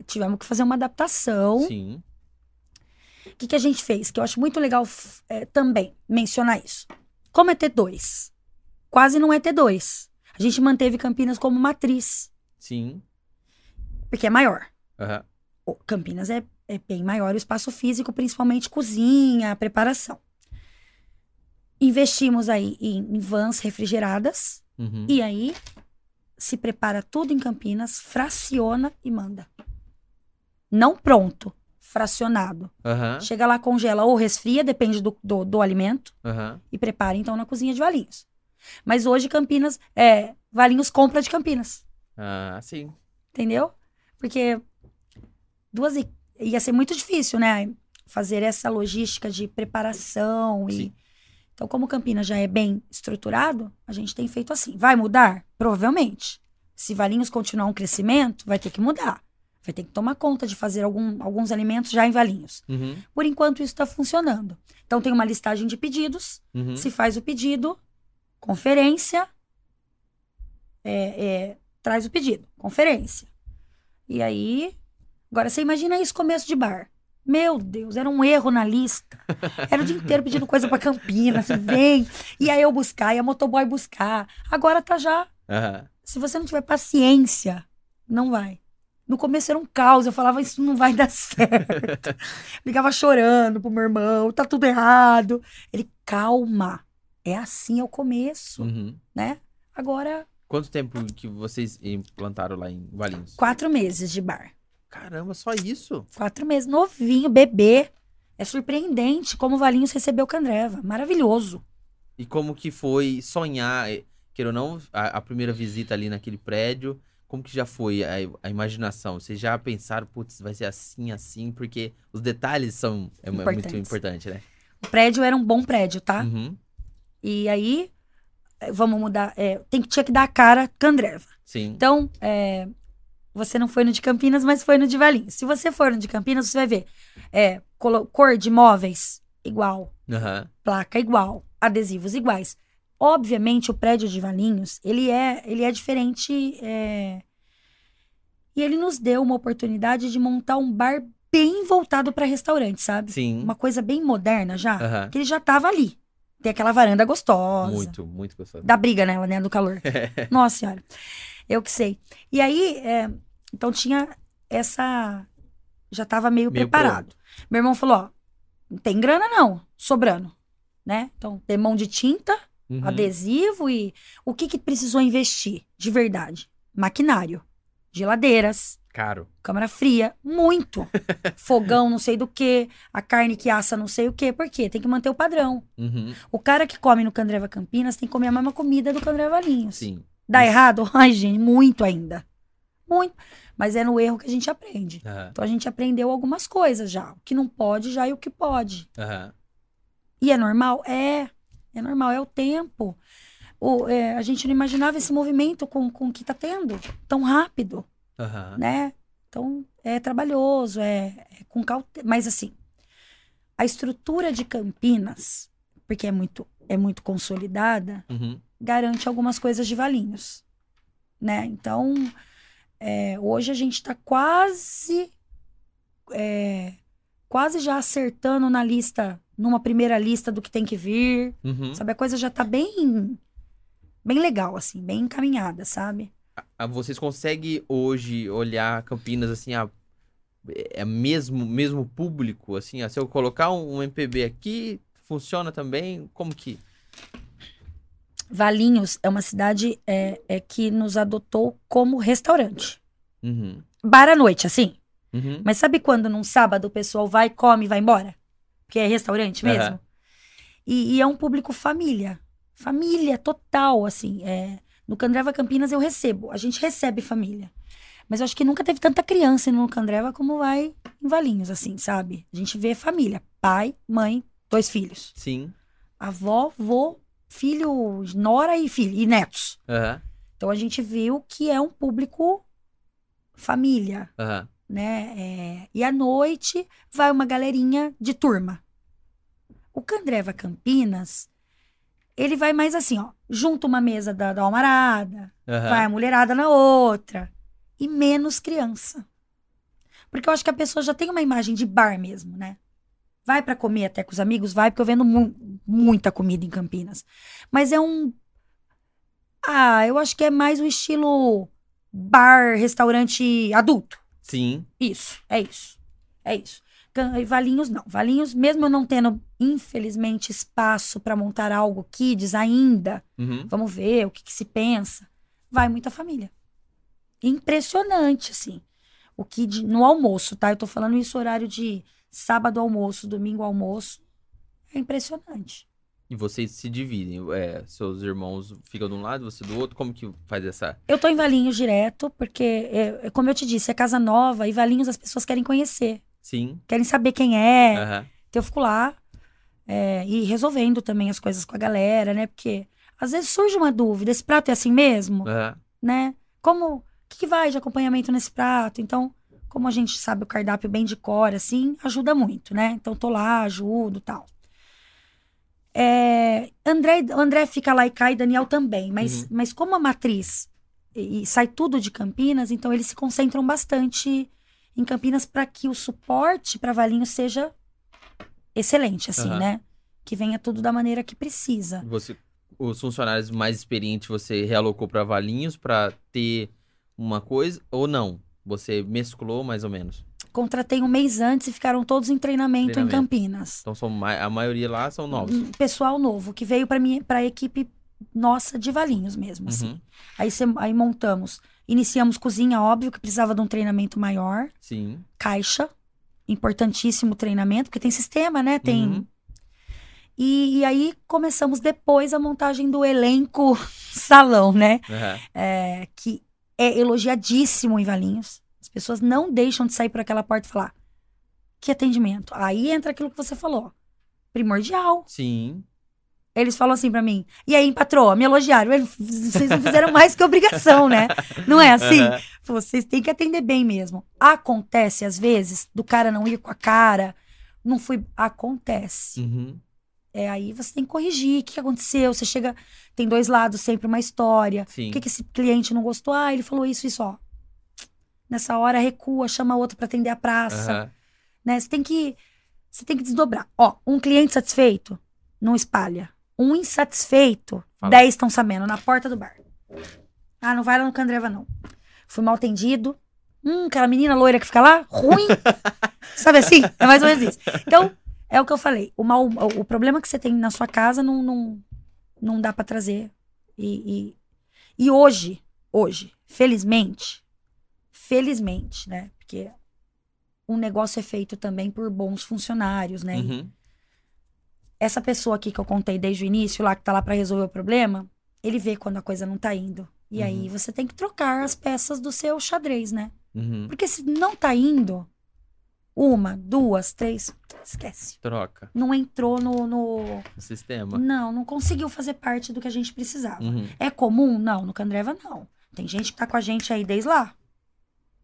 Tivemos que fazer uma adaptação. Sim. O que, que a gente fez? Que eu acho muito legal é, também mencionar isso. Como é T2? Quase não é T2. A gente manteve Campinas como matriz, Sim. porque é maior. O Campinas é, é bem maior o espaço físico, principalmente cozinha, preparação. Investimos aí em, vans refrigeradas, Uhum. e aí se prepara tudo em Campinas, fraciona e manda. Não pronto, fracionado. Aham. Chega lá, congela ou resfria, depende do, do, do alimento, Aham. e prepara então na cozinha de Valinhos. Mas hoje Campinas, é, Valinhos compra de Campinas, Ah, sim. entendeu? Porque duas i- ia ser muito difícil, né? Fazer essa logística de preparação e Sim. então como Campinas já é bem estruturado, a gente tem feito assim. Vai mudar? Provavelmente. Se Valinhos continuar um crescimento, vai ter que mudar. Vai ter que tomar conta de fazer algum- alguns alimentos já em Valinhos. Uhum. Por enquanto, isso está funcionando. Então, tem uma listagem de pedidos. Uhum. Se faz o pedido, conferência, é, é, traz o pedido, conferência. E aí, agora você imagina isso começo de bar. Meu Deus, era um erro na lista. Era o dia inteiro pedindo coisa pra Campinas, vem. E aí eu buscar, e a motoboy buscar. Agora tá já. Aham. Se você não tiver paciência, não vai. No começo era um caos, eu falava, isso não vai dar certo. Ligava chorando pro meu irmão, tá tudo errado. Ele, calma, é assim é o começo, Uhum. né? Agora, Quanto tempo que vocês implantaram lá em Valinhos? quatro meses de bar. Caramba, só isso? Quatro meses, novinho, bebê. É surpreendente como o Valinhos recebeu o Candreva. Maravilhoso. E como que foi sonhar, eh, queira ou não, a, a primeira visita ali naquele prédio? Como que já foi a, a imaginação? Vocês já pensaram, putz, vai ser assim, assim? Porque os detalhes são é, é muito Importantes. importante, né? O prédio era um bom prédio, tá? Uhum. E aí, vamos mudar. é, tem que, tinha que dar a cara Candreva. Sim. Então, é, você não foi no de Campinas, mas foi no de Valinhos. Se você for no de Campinas, você vai ver é, cor de móveis igual, Aham. placa igual, adesivos iguais. Obviamente, o prédio de Valinhos, ele é, ele é diferente. é, E ele nos deu uma oportunidade de montar um bar bem voltado para restaurante, sabe? Sim. Uma coisa bem moderna já. Aham. Que ele já tava ali. Tem aquela varanda gostosa. Muito, muito gostoso. Dá briga nela, né? Do calor. Nossa senhora. Eu que sei. E aí, é, então tinha essa. Já tava meio, Meio preparado. Meu irmão falou: ó, não tem grana não, sobrando. Né? Então, tem mão de tinta, Uhum. adesivo e. O que que precisou investir de verdade? Maquinário, geladeiras, Caro. câmara fria, muito. Fogão, não sei do que, a carne que assa, não sei o que. Por quê? Tem que manter o padrão. Uhum. O cara que come no Candreva Campinas tem que comer a mesma comida do Candreva Valinhos. Sim. Dá Isso. errado? Ai, gente, muito ainda. Muito. Mas é no erro que a gente aprende. Aham. Então a gente aprendeu algumas coisas já. O que não pode já e o que pode. Aham. E é normal? É. É normal, é o tempo. O, é, a gente não imaginava esse movimento com, com o que tá tendo tão rápido, Aham. né? Então, é trabalhoso, é, é com cautela. Mas, assim, a estrutura de Campinas, porque é muito, é muito consolidada, Uhum. garante algumas coisas de Valinhos, né? Então, é, hoje a gente está quase, é, quase já acertando na lista, numa primeira lista do que tem que vir, Uhum. sabe? A coisa já tá bem, bem legal, assim, bem encaminhada, sabe? Vocês conseguem hoje olhar Campinas assim, ah, é mesmo mesmo público assim, ah, se eu colocar um, um MPB aqui, funciona também? Como que? Valinhos é uma cidade é, é que nos adotou como restaurante. Uhum. Bar à noite, assim. Uhum. Mas sabe quando num sábado o pessoal vai, come e vai embora? Porque é restaurante mesmo? Aham. E, e é um público família. Família total, assim. É, no Candreva Campinas eu recebo. A gente recebe família. Mas eu acho que nunca teve tanta criança no Candreva como vai em Valinhos, assim, sabe? A gente vê família. Pai, mãe, dois filhos. Sim. Avó, vô, filho, nora e filho. E netos. Aham. Então a gente viu que é um público família Aham. né? É, e à noite vai uma galerinha de turma. O Candreva Campinas, ele vai mais assim, ó. Junta uma mesa da, da almarada, Aham. vai a mulherada na outra. E menos criança. Porque eu acho que a pessoa já tem uma imagem de bar mesmo, né? Vai pra comer até com os amigos, vai, porque eu vendo mu- muita comida em Campinas. Mas é um. Ah, eu acho que é mais o estilo bar, restaurante adulto. Sim. Isso, é isso. É isso. E Valinhos não. Valinhos, mesmo eu não tendo, infelizmente, espaço para montar algo kids ainda, Uhum. vamos ver o que, que se pensa. Vai muita família. Impressionante, assim. O kid no almoço, tá? Eu tô falando isso horário de sábado almoço, domingo almoço. É impressionante. E vocês se dividem, é, seus irmãos ficam de um lado, você do outro, como que faz essa? Eu tô em Valinhos direto, porque, é, é como eu te disse, é casa nova e Valinhos as pessoas querem conhecer, Sim. querem saber quem é. Aham. Então eu fico lá é, e resolvendo também as coisas com a galera, né? Porque às vezes surge uma dúvida: esse prato é assim mesmo? Aham. Né? Como. O que, que vai de acompanhamento nesse prato? Então, como a gente sabe o cardápio bem de cor, assim, ajuda muito, né? Então tô lá, ajudo tal. É, André, André fica lá e cai, Daniel também. Mas, Uhum. mas como a matriz e, e sai tudo de Campinas, então eles se concentram bastante em Campinas para que o suporte para Valinho seja excelente, assim, Aham. né? Que venha tudo da maneira que precisa. Você, os funcionários mais experientes você realocou para Valinhos para ter uma coisa ou não? Você mesclou mais ou menos? Contratei um mês antes e ficaram todos em treinamento, Treinamento. em Campinas. Então são a maioria lá são novos. Um Pessoal novo, que veio para mim, para a equipe nossa de Valinhos mesmo, assim. Uhum. Aí, cê- aí montamos, iniciamos cozinha, óbvio que precisava de um treinamento maior, Sim. caixa, importantíssimo treinamento, porque tem sistema, né? Tem. Uhum. E, e aí começamos depois a montagem do elenco salão, né? Aham. É, que é elogiadíssimo em Valinhos. As pessoas não deixam de sair por aquela porta e falar: que atendimento. Aí entra aquilo que você falou. Primordial. Sim. Eles falam assim pra mim: e aí, patroa, me elogiaram. Eles- Vocês não fizeram mais que obrigação, né? Não é assim? Aham. Vocês têm que atender bem mesmo. Acontece, às vezes, do cara não ir com a cara. Não fui. Acontece. Uhum. É, aí você tem que corrigir. O que aconteceu? Você chega. Tem dois lados, sempre uma história. Sim. O que, que esse cliente não gostou? Ah, ele falou isso, isso, ó. Nessa hora, recua, chama outro pra atender a praça. Aham. Né? Você tem que. Você tem que desdobrar. Ó, um cliente satisfeito não espalha. Um insatisfeito, Fala. dez estão sabendo, na porta do bar. Ah, não vai lá no Candreva, não. Fui mal atendido. Hum, aquela menina loira que fica lá, ruim. Sabe assim? É mais ou menos isso. Então, é o que eu falei. O, mal, o, o problema que você tem na sua casa não, não, não dá pra trazer. E, e, e hoje, hoje, felizmente, felizmente, né? Porque um negócio é feito também por bons funcionários, né? Uhum. Essa pessoa aqui que eu contei desde o início, lá que tá lá pra resolver o problema, ele vê quando a coisa não tá indo. E aí Uhum. você tem que trocar as peças do seu xadrez, né? Uhum. Porque se não tá indo, uma, duas, três, esquece. Troca Não entrou no, no- o sistema. Não, não conseguiu fazer parte do que a gente precisava. Uhum. É comum? Não, no Candreva não. Tem gente que tá com a gente aí desde lá.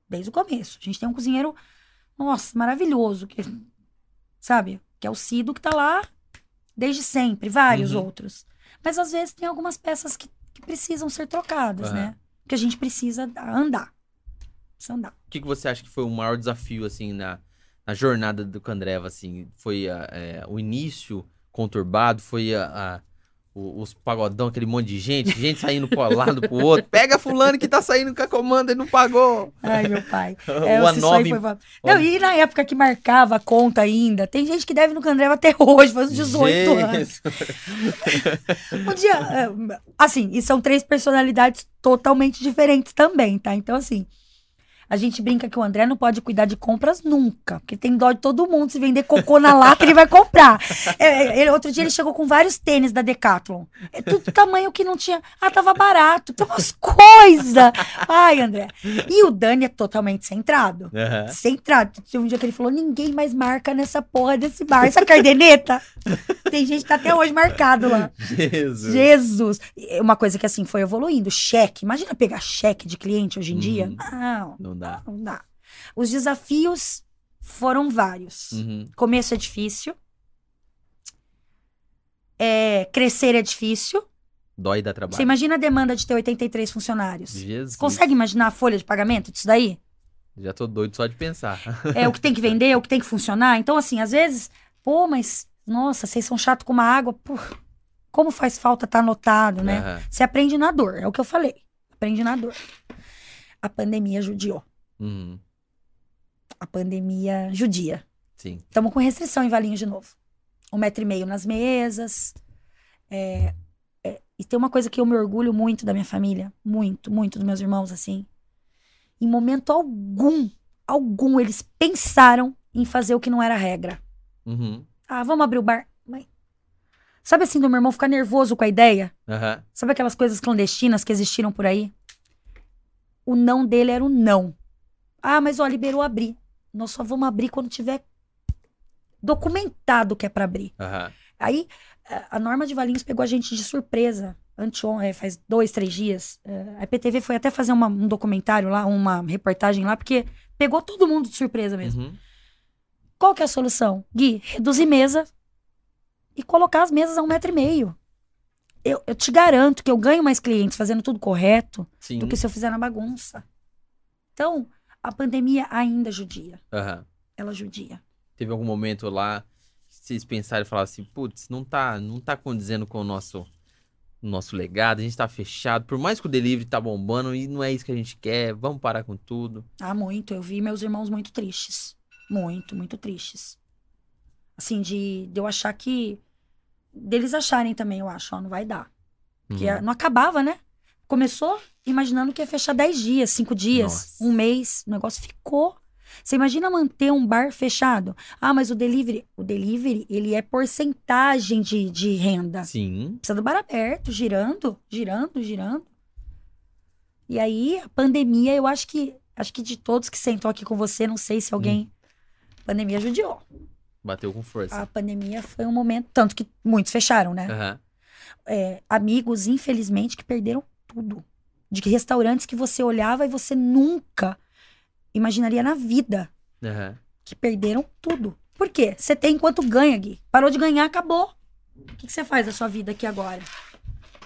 Desde o começo. A gente tem um cozinheiro, nossa, maravilhoso. Que, sabe? Que é o Cido que tá lá desde sempre. Vários Uhum. outros. Mas às vezes tem algumas peças que, que precisam ser trocadas, Aham. né? Que a gente precisa andar. Precisa andar. O que, que você acha que foi o maior desafio, assim, na, na jornada do Candreva, assim? Foi a- é, o início conturbado? Foi a, a- os pagodão, aquele monte de gente? Gente saindo pro lado, pro outro. Pega fulano que tá saindo com a comanda e não pagou. Ai, meu pai. o É, sonho A9 foi... Não, e na época que marcava a conta ainda, tem gente que deve no Candreva até hoje, faz uns 18 anos. Um dia, é, assim, e são três personalidades totalmente diferentes também, tá? Então, assim, a gente brinca que o André não pode cuidar de compras nunca, porque tem dó de todo mundo. Se vender cocô na lata, ele vai comprar. É, ele- outro dia ele chegou com vários tênis da Decathlon. É tudo tamanho que não tinha. Ah, tava barato. Tem umas coisas. Ai, André. E o Dani é totalmente centrado. Aham. Centrado. Teve um dia que ele falou: ninguém mais marca nessa porra desse bar. Essa cardeneta. Tem gente que tá até hoje marcado lá. Jesus. Jesus! Uma coisa que assim foi evoluindo. Cheque. Imagina pegar cheque de cliente hoje em dia. Uhum. Não, Não dá. não dá. Os desafios foram vários. Uhum. Começo é difícil. É, crescer é difícil. Dói dar trabalho. Você imagina a demanda de ter 83 funcionários. Jesus. Consegue imaginar a folha de pagamento disso daí? Já tô doido só de pensar. É o que tem que vender, é o que tem que funcionar. Então, assim, às vezes, pô, mas, nossa, vocês são chato com uma água. Pô, como faz falta estar anotado, né? Aham. Você aprende na dor, é o que eu falei. Aprende na dor. A pandemia judiou. Uhum. A pandemia judia. Sim. Estamos com restrição em Valinhos de novo. Um metro e meio nas mesas. É, é, e tem uma coisa que eu me orgulho muito da minha família. Muito, muito dos meus irmãos, assim. Em momento algum, algum, eles pensaram em fazer o que não era regra. Uhum. Ah, vamos abrir o bar. Mas... Sabe assim, do meu irmão ficar nervoso com a ideia? Aham. Sabe aquelas coisas clandestinas que existiram por aí? O não dele era o não. Ah, mas ó, liberou abrir. Nós só vamos abrir quando tiver documentado que é pra abrir. Aham. Aí, a- a Norma de Valinhos pegou a gente de surpresa. Anteon, é, faz dois, três dias. É, A IPTV foi até fazer uma- um documentário lá, uma reportagem lá, porque pegou todo mundo de surpresa mesmo. Uhum. Qual que é a solução? Gui, reduzir mesa e colocar as mesas a um metro e meio. Eu, eu te garanto que eu ganho mais clientes fazendo tudo correto Sim. do que se eu fizer na bagunça. Então, a pandemia ainda judia. Aham. Ela judia. Teve algum momento lá que vocês pensaram e falaram assim, putz, não tá, não tá condizendo com o nosso, nosso legado, a gente tá fechado, por mais que o delivery tá bombando e não é isso que a gente quer, vamos parar com tudo. Ah, muito. Eu vi meus irmãos muito tristes. Muito, muito tristes. Assim, de, de eu achar que. Deles acharem também, eu acho, ó, não vai dar. Porque Uhum. não acabava, né? Começou imaginando que ia fechar 10 dias, 5 dias, Nossa. um mês. O negócio ficou. Você imagina manter um bar fechado? Ah, mas o delivery. O delivery, ele é porcentagem de, de renda. Sim. Precisa do bar aberto, girando, girando, girando. E aí, a pandemia, eu acho que. Acho que de todos que sentam aqui com você, não sei se alguém. A pandemia judiou. Bateu com força. A pandemia foi um momento. Tanto que muitos fecharam, né? Aham. É, amigos, infelizmente, que perderam tudo. De que restaurantes que você olhava e você nunca imaginaria na vida Aham. que perderam tudo. Por quê? Você tem enquanto ganha, Gui. Parou de ganhar, acabou. O que, que você faz da sua vida aqui agora?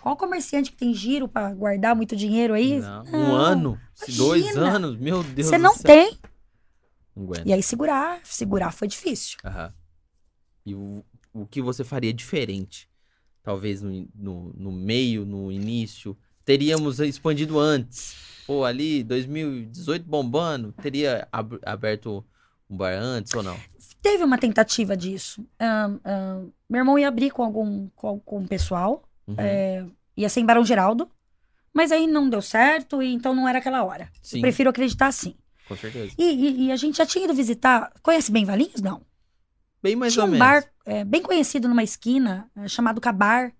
Qual comerciante que tem giro pra guardar muito dinheiro aí? Não, Um Não, ano, se dois imagina. anos, meu Deus Você do não céu. tem. Não. E aí segurar, segurar foi difícil. Aham. E o, o que você faria diferente? Talvez no, no, no meio, no início. Teríamos expandido antes. Pô, ali, 2018 bombando, teria ab- aberto um bar antes ou não? Teve uma tentativa disso. Ahn, ahn, meu irmão ia abrir com algum com, com pessoal, Uhum. É, ia ser em Barão Geraldo, mas aí não deu certo, e então não era aquela hora. Sim, Eu prefiro acreditar assim. com certeza. E, e- e a gente já tinha ido visitar. Conhece bem Valinhos? Não. Bem mais tinha ou um menos. bar é, bem conhecido numa esquina, é, chamado Cabar.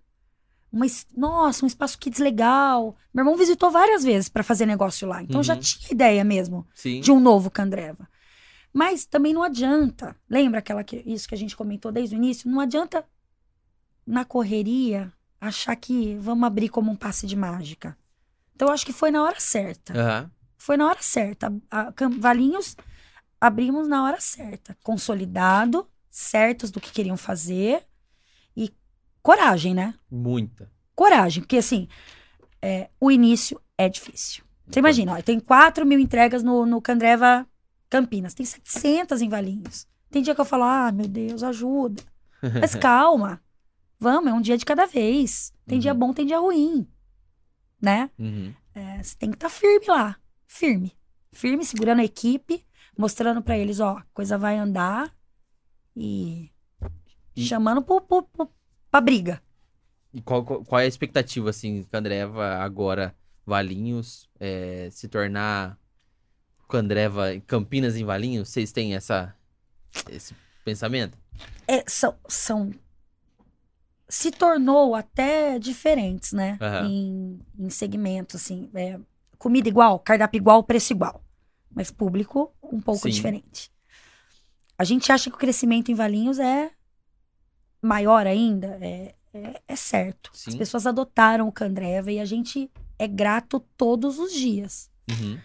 Uma, nossa, um espaço kids legal. Meu irmão visitou várias vezes para fazer negócio lá. Então já Uhum. tinha ideia mesmo Sim. de um novo Candreva. Mas também não adianta. Lembra aquela que, isso que a gente comentou desde o início? Não adianta na correria achar que vamos abrir como um passe de mágica. Então eu acho que foi na hora certa. Aham. Foi na hora certa. A, Cam- Valinhos abrimos na hora certa. Consolidado, certos do que queriam fazer. Coragem, né? Muita. Coragem. Porque assim, é, o início é difícil. Você imagina, ó, tem 4 mil entregas no, no Candreva Campinas. Tem 700 em Valinhos. Tem dia que eu falo, ah, meu Deus, ajuda. Mas calma. Vamos, é um dia de cada vez. Tem dia Uhum. bom, tem dia ruim. Né? Uhum. É, você tem que estar firme lá. Firme. Firme, segurando a equipe, mostrando pra eles, ó, coisa vai andar e, E- chamando pro, pro, pro, pra briga. E qual, qual é a expectativa, assim, que a Andreva agora, Valinhos, é, se tornar Candreva em Campinas em Valinhos? Vocês têm essa, esse pensamento? É, são, são. Se tornou até diferentes, né? Aham. Em, em segmentos, assim. é, comida igual, cardápio igual, preço igual. Mas público um pouco Sim. diferente. A gente acha que o crescimento em Valinhos é maior ainda. É, é, é certo. As Sim. pessoas adotaram o Candreva e a gente é grato todos os dias. Uhum.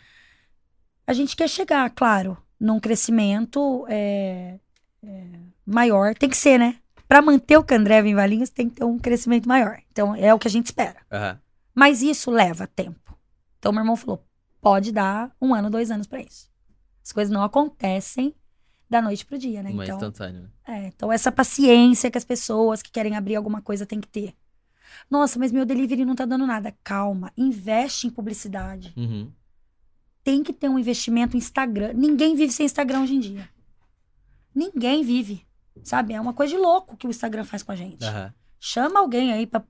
A gente quer chegar, claro, num crescimento é, é, maior. Tem que ser, né? Para manter o Candreva em Valinhos, tem que ter um crescimento maior. Então, é o que a gente espera. Aham. Mas isso leva tempo. Então, meu irmão falou: pode dar um ano, dois anos para isso. As coisas não acontecem da noite pro dia, né? Uma Então, é, então, essa paciência que as pessoas que querem abrir alguma coisa têm que ter. Nossa, mas meu delivery não tá dando nada. Calma, investe em publicidade. Uhum. Tem que ter um investimento em Instagram. Ninguém vive sem Instagram hoje em dia. Ninguém vive. Sabe? É uma coisa de louco que o Instagram faz com a gente. Aham. Chama alguém aí pra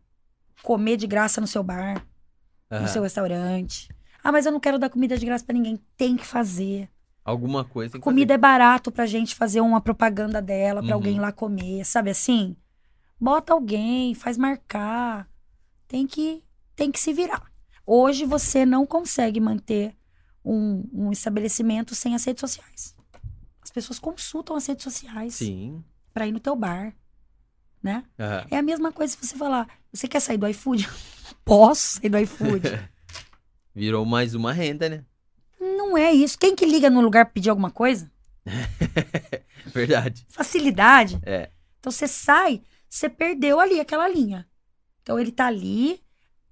comer de graça no seu bar, no Aham. seu restaurante. Ah, mas eu não quero dar comida de graça pra ninguém. Tem que fazer. Alguma coisa Comida é barato pra gente fazer uma propaganda dela, pra Uhum. alguém lá comer, sabe assim? Bota alguém, faz marcar. Tem que, tem que se virar. Hoje você não consegue manter um, um estabelecimento sem as redes sociais. As pessoas consultam as redes sociais fazer. Sim. pra ir no teu bar, né? Aham. É a mesma coisa se você falar, você quer sair do iFood? Posso sair do iFood. Virou mais uma renda, né? Não é isso. Quem que liga no lugar pra pedir alguma coisa? Verdade. Facilidade. É. Então você sai, você perdeu ali aquela linha. Então ele tá ali,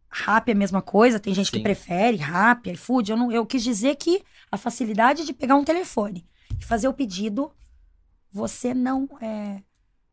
rap é a mesma coisa, tem gente Sim. que prefere rap, iFood. Eu, não, eu quis dizer que a facilidade de pegar um telefone e fazer o pedido, você não. É,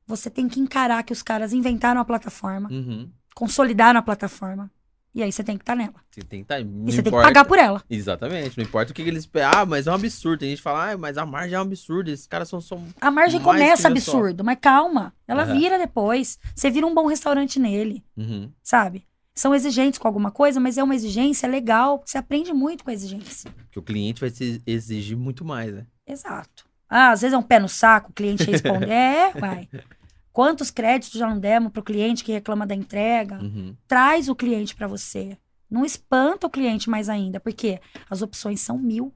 você tem que encarar que os caras inventaram a plataforma, Uhum. consolidaram a plataforma. E aí você tem que estar nela. Você tem que tá, não E você tem que importa- pagar por ela. Exatamente. Não importa o que, eles. Ah, mas é um absurdo. Tem gente que fala, ah, mas a margem é um absurdo. Esses caras são. são... A margem começa eu só. absurdo, mas calma. Ela Aham. vira depois. Você vira um bom restaurante nele, Uhum. sabe? São exigentes com alguma coisa, mas é uma exigência legal. Você aprende muito com a exigência. Porque o cliente vai se exigir muito mais, né? Exato. Ah, às vezes é um pé no saco, o cliente responde. é, vai. Quantos créditos já não demos pro cliente que reclama da entrega? Uhum. Traz o cliente pra você. Não espanta o cliente mais ainda, porque as opções são mil.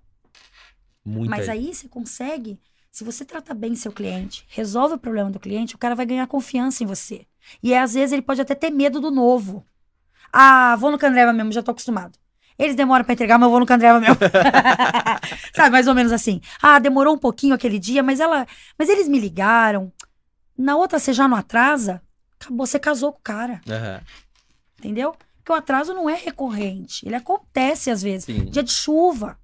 Muita. Mas aí você consegue, se você trata bem seu cliente, resolve o problema do cliente, o cara vai ganhar confiança em você. E às vezes ele pode até ter medo do novo. Ah, vou no Candreva mesmo, já tô acostumado. Eles demoram pra entregar, mas eu vou no Candreva mesmo. Sabe, mais ou menos assim. Ah, demorou um pouquinho aquele dia, mas ela, mas eles me ligaram. Na outra você já não atrasa, acabou, você casou com o cara, Aham. entendeu? Porque o atraso não é recorrente, ele acontece às vezes. Sim. Dia de chuva.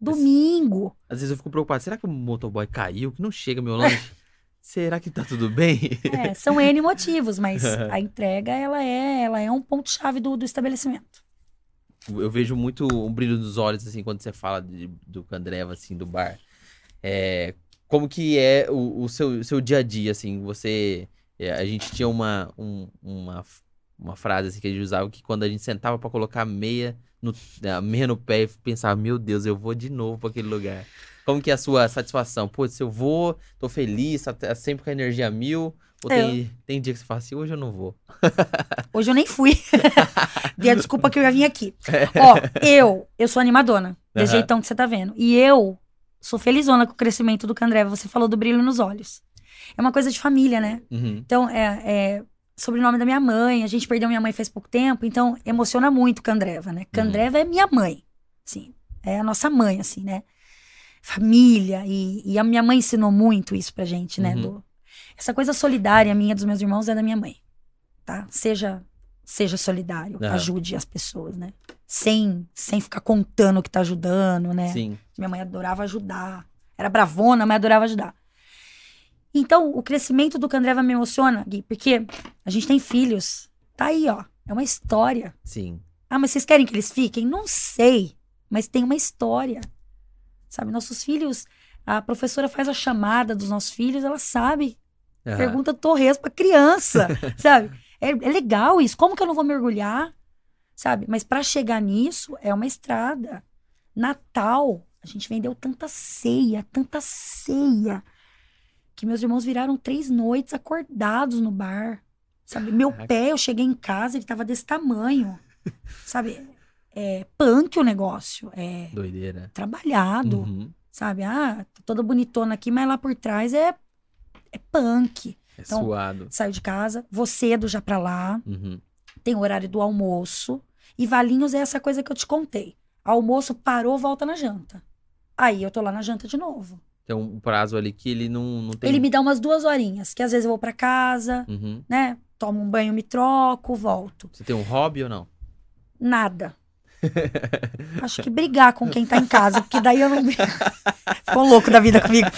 Domingo. Às vezes eu fico preocupado. Será que o motoboy caiu? Que não chega meu lanche? Será que tá tudo bem? É, são N motivos, mas a entrega, ela é, ela é um ponto-chave do, do estabelecimento. Eu vejo muito um brilho nos olhos, assim, quando você fala de- do Candreva, assim, do bar. É, como que é o, o seu, seu dia a dia, assim, você... é, a gente tinha uma, um- uma, uma frase, assim, que a gente usava, que quando a gente sentava pra colocar a meia no, a meia no pé, e pensava, meu Deus, eu vou de novo pra aquele lugar. Como que é a sua satisfação? Pô, se eu vou, tô feliz, tá tá sempre com a energia mil, ou É, tem, tem dia que você fala assim, hoje eu não vou. Hoje eu nem fui. Dei a desculpa que eu ia vir aqui. Ó, eu, eu sou animadona, desse jeitão que você tá vendo. E eu sou felizona com o crescimento do Candreva. Você falou do brilho nos olhos. É uma coisa de família, né? Uhum. Então, é, é sobrenome da minha mãe. A gente perdeu minha mãe faz pouco tempo, então emociona muito Candreva, né? Candreva é minha mãe, assim, é a nossa mãe, assim, né? Família, e, e a minha mãe ensinou muito isso pra gente, né? Uhum. Do- essa coisa solidária minha dos meus irmãos é da minha mãe, tá? Seja, seja solidário, Aham. ajude as pessoas, né? Sem, sem ficar contando o que tá ajudando, né? Sim. Minha mãe adorava ajudar. Era bravona, mas adorava ajudar. Então, o crescimento do Candreva me emociona, Gui, porque a gente tem filhos. Tá aí, ó. É uma história. Sim. Ah, mas vocês querem que eles fiquem? Não sei. Mas tem uma história. Sabe, nossos filhos. A professora faz a chamada dos nossos filhos, ela sabe. Aham. Pergunta Torres pra criança, sabe? É, é legal isso. Como que eu não vou mergulhar? Sabe? Mas pra chegar nisso é uma estrada. Natal, a gente vendeu tanta ceia, tanta ceia, que meus irmãos viraram três noites acordados no bar. Sabe? Meu Caraca. pé, eu cheguei em casa, ele tava desse tamanho. Sabe? É punk o negócio. É Doideira. trabalhado Uhum. sabe? Ah, tô toda bonitona aqui, mas lá por trás é, é punk. É Então- suado. Saio de casa, vou cedo já pra lá, Uhum. tem o horário do almoço. E Valinhos é essa coisa que eu te contei. Almoço parou, volta na janta. Aí eu tô lá na janta de novo. Tem um prazo ali que ele não, não tem. Ele me dá umas duas horinhas, que às vezes eu vou pra casa, Uhum. né? Tomo um banho, me troco, volto. Você tem um hobby ou não? Nada. Acho que brigar com quem tá em casa, porque daí eu não. Ficou louco da vida comigo.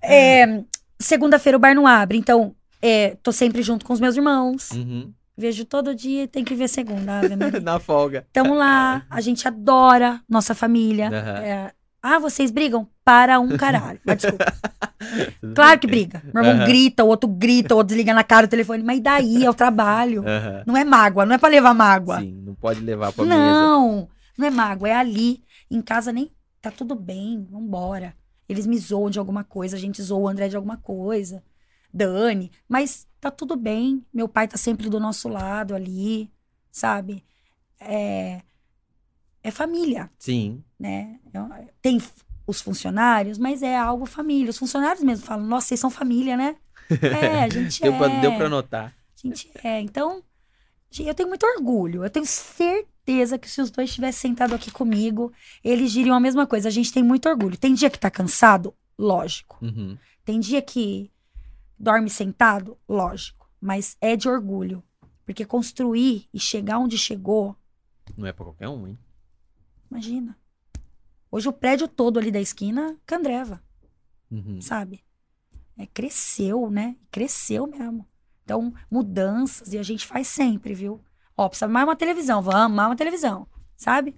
É, Segunda-feira o bar não abre, então é, tô sempre junto com os meus irmãos. Uhum. Vejo todo dia, tem que ver segunda. Na folga. Tamo lá, a gente adora nossa família. Aham. É, ah, vocês brigam? Para um caralho. Mas desculpa. Claro que briga. Meu irmão Aham. grita, o outro grita, o outro desliga na cara o telefone. Mas e daí? É o trabalho. Aham. Não é mágoa, não é pra levar mágoa. Sim, não pode levar pra mesa. Não, não é mágoa, é ali. Em casa nem tá tudo bem, vambora. Eles me zoam de alguma coisa, a gente zoa o André de alguma coisa. Dani, mas tá tudo bem. Meu pai tá sempre do nosso lado ali, sabe? É, é família, Sim. né? É- Tem os funcionários, mas é algo família. Os funcionários mesmo falam, nossa, vocês são família, né? É, a gente Deu, é. pra, deu pra notar. A gente é. Então, eu tenho muito orgulho. Eu tenho certeza que se os dois tivessem sentado aqui comigo, eles diriam a mesma coisa. A gente tem muito orgulho. Tem dia que tá cansado? Lógico. Uhum. Tem dia que dorme sentado? Lógico. Mas é de orgulho. Porque construir e chegar onde chegou, Não é pra qualquer um, hein? imagina. Hoje o prédio todo ali da esquina, Candreva. Uhum. sabe? É, cresceu, né? Cresceu mesmo. Então, mudanças, e a gente faz sempre, viu? Ó, precisa mais uma televisão, vamos, mais uma televisão, sabe?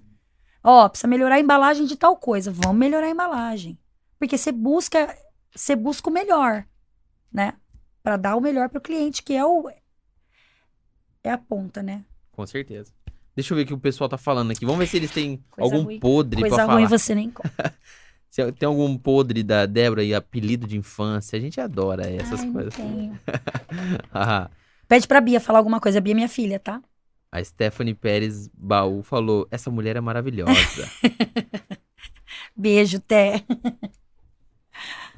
Ó, precisa melhorar a embalagem de tal coisa, vamos melhorar a embalagem. Porque você busca, você busca o melhor, né? Pra dar o melhor pro cliente, que é o é a ponta, né? Com certeza. Deixa eu ver o que o pessoal tá falando aqui. Vamos ver se eles têm Coisa algum ruim. podre Coisa pra ruim falar. você nem conta. Se tem algum podre da Débora e apelido de infância, a gente adora essas Ai, não coisas. tenho. Ah, Pede pra Bia falar alguma coisa. A Bia é minha filha, tá? A Stephanie Pérez Baú falou: essa mulher é maravilhosa. Beijo, Té.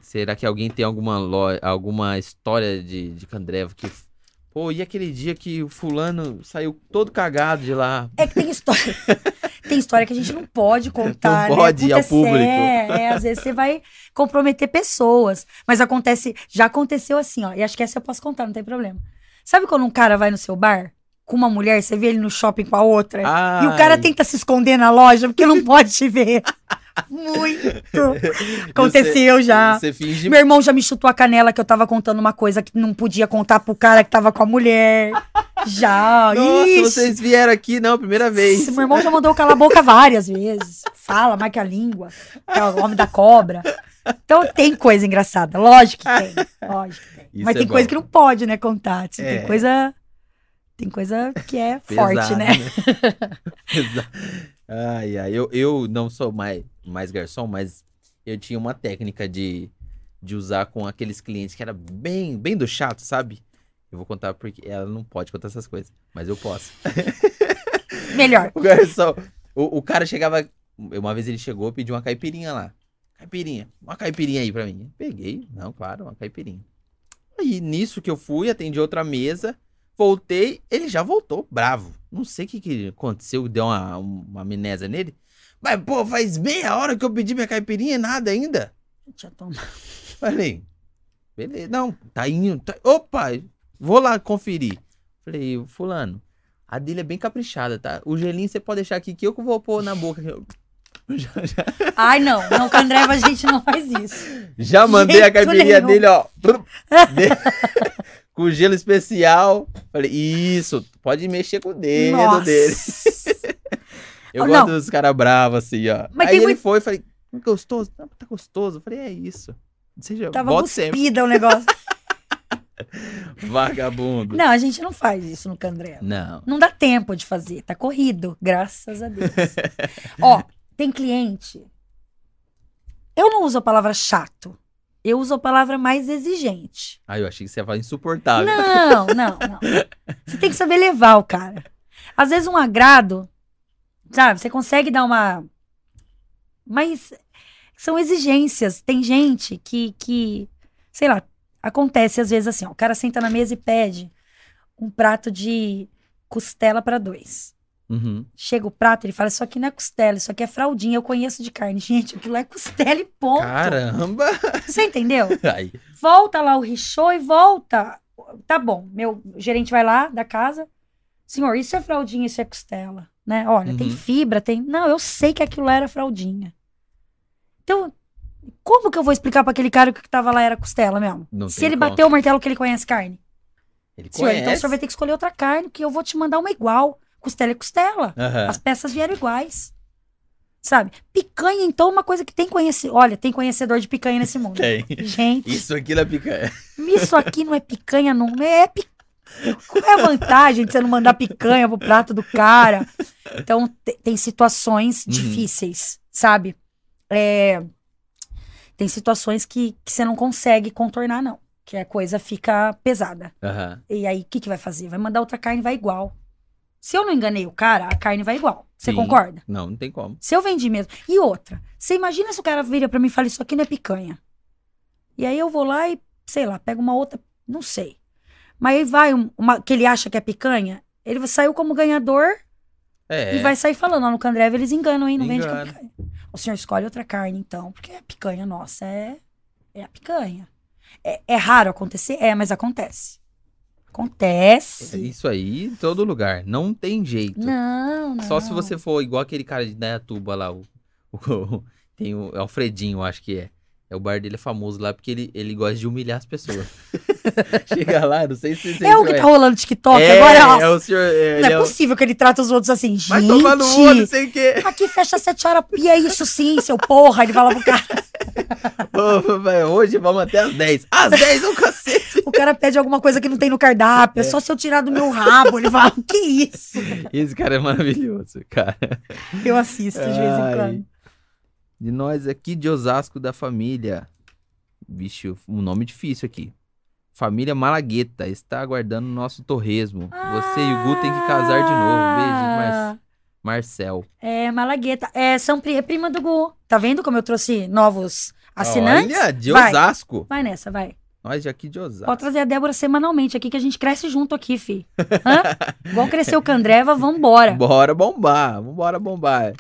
Será que alguém tem alguma, lo... alguma história de, de Candreva que. Pô, e aquele dia que o fulano saiu todo cagado de lá? É que tem história. tem história que a gente não pode contar. Não né? pode ir ao público. É, às vezes você vai comprometer pessoas. Mas acontece. Já aconteceu assim, ó. E acho que essa eu posso contar, não tem problema. Sabe quando um cara vai no seu bar com uma mulher, você vê ele no shopping com a outra? E o cara Ai, tenta se esconder na loja porque não pode te ver. Muito. Aconteceu já. Você finge. Meu irmão já me chutou a canela que eu tava contando uma coisa que não podia contar pro cara que tava com a mulher. Já. Nossa, Ixi. vocês vieram aqui, não, primeira vez. Meu irmão já mandou calar a boca várias vezes. Fala, marca a língua. Que é o homem da cobra. Então tem coisa engraçada. Lógico que tem. Lógico que tem. Mas é tem bom. coisa que não pode, né, contar. Assim, É. Tem coisa. Tem coisa que é forte, Pesado, né? Pesado. ai, ai. Eu, eu não sou mais, mais garçom, mas eu tinha uma técnica de, de usar com aqueles clientes que era bem, bem do chato, sabe? Eu vou contar porque ela não pode contar essas coisas, mas eu posso. Melhor. O garçom, o, o cara chegava, uma vez ele chegou, pediu uma caipirinha lá. caipirinha, uma caipirinha aí pra mim. Peguei, não, claro, uma caipirinha. Aí, nisso que eu fui, atendi outra mesa, voltei, ele já voltou, bravo. Não sei o que, que aconteceu, deu uma, uma amnésia nele. Mas, pô, faz meia hora que eu pedi minha caipirinha e nada ainda. Deixa eu tomar. Falei, beleza, não, tá indo. tá- Opa, vou lá conferir. Falei, fulano, a dele é bem caprichada, tá? O gelinho você pode deixar aqui que eu que vou pôr na boca. Já, já, Ai, não. Não, com a Andreva a gente não faz isso. já mandei a Jeito caipirinha nenhum. dele, ó. de- com gelo especial. Falei, isso, pode mexer com o dedo Nossa. dele. Eu Oh, gosto não. dos caras bravos, assim, ó. Mas Aí ele muito- foi, falei, gostoso? Não, tá gostoso. Falei, é isso. Seja, Tava cuspida o negócio. Vagabundo. Não, a gente não faz isso no Candreva. Não. Não dá tempo de fazer. Tá corrido, graças a Deus. Ó, tem cliente. Eu não uso a palavra chato. Eu uso a palavra mais exigente. Ah, eu achei que você ia falar insuportável. Não, não, não. Você tem que saber levar o cara. Às vezes um agrado, sabe? Você consegue dar uma. Mas são exigências. Tem gente que, que sei lá, acontece às vezes assim: ó, o cara senta na mesa e pede um prato de costela para dois. Uhum. Chega o prato, ele fala: Isso aqui não é costela, isso aqui é fraldinha, eu conheço de carne. Gente, aquilo é costela e ponto. Caramba! Você entendeu? Volta lá o richô e volta. Tá bom, meu gerente vai lá da casa. Senhor, isso é fraldinha, isso é costela, né? Olha, tem Uhum. fibra, tem. Não, eu sei que aquilo lá era fraldinha. Então, como que eu vou explicar pra aquele cara que o que tava lá era costela mesmo? Não Se tem ele como. bateu o martelo que ele conhece carne. Ele Senhor, então o conhece. senhor vai ter que escolher outra carne, que eu vou te mandar uma igual. Costela é costela. Aham. As peças vieram iguais. Sabe? Picanha, então, é uma coisa que tem conhecedor. Olha, tem conhecedor de picanha nesse mundo. Tem. Gente, Isso aqui na picanha. isso aqui não é picanha, não. É picanha. Qual é a vantagem de você não mandar picanha pro prato do cara? Então, te- tem situações Uhum. difíceis, sabe? É, tem situações que, que você não consegue contornar, não. Que a coisa fica pesada. Aham. E aí, o que, que vai fazer? Vai mandar outra carne, vai igual. Se eu não enganei o cara, a carne vai igual. Você Sim. concorda? Não, não tem como. Se eu vendi mesmo. E outra, você imagina se o cara vira pra mim e fala, isso aqui não é picanha. E aí eu vou lá e, sei lá, pego uma outra, não sei. Mas aí vai um- uma que ele acha que é picanha, ele saiu como ganhador É. e vai sair falando, ó, no Candreva eles enganam, hein? Não vende com Engana. picanha. O senhor escolhe outra carne, então, porque a picanha nossa é, é a picanha. É, é raro acontecer? É, mas acontece. É Acontece. Isso aí em todo lugar. Não tem jeito. Não, não. Só se você for igual aquele cara de Dayatuba lá, o, o- tem o Alfredinho, acho que é. É o bar dele é famoso lá porque ele, ele gosta de humilhar as pessoas. Chega lá, não sei se você É o que tá rolando no TikTok é, agora. é o senhor. é, Não é é o- possível que ele trata os outros assim, Vai tomar no olho, não gente. sei o quê. Aqui fecha às sete horas. E é isso sim, seu porra. Ele fala pro cara. Ô, Hoje vamos até às 10. Às 10 é o cacete. O cara pede alguma coisa que não tem no cardápio. É só se eu tirar do meu rabo. Ele fala, que isso? Esse cara é maravilhoso, cara. Eu assisto de vez em quando. De nós aqui de Osasco da família. Vixe, um nome difícil aqui. Família Malagueta está aguardando o nosso torresmo. Você e o Gu tem que casar de novo. Beijo, Mar Marcel. É, Malagueta. É, são é prima do Gu. Tá vendo como eu trouxe novos assinantes? Olha, de Vai. Osasco. Vai nessa, vai. Nós aqui de Osasco. Pode trazer a Débora semanalmente aqui, que a gente cresce junto aqui, fi. Hã? Igual cresceu o Candreva, vambora. Bora bombar, bora bombar.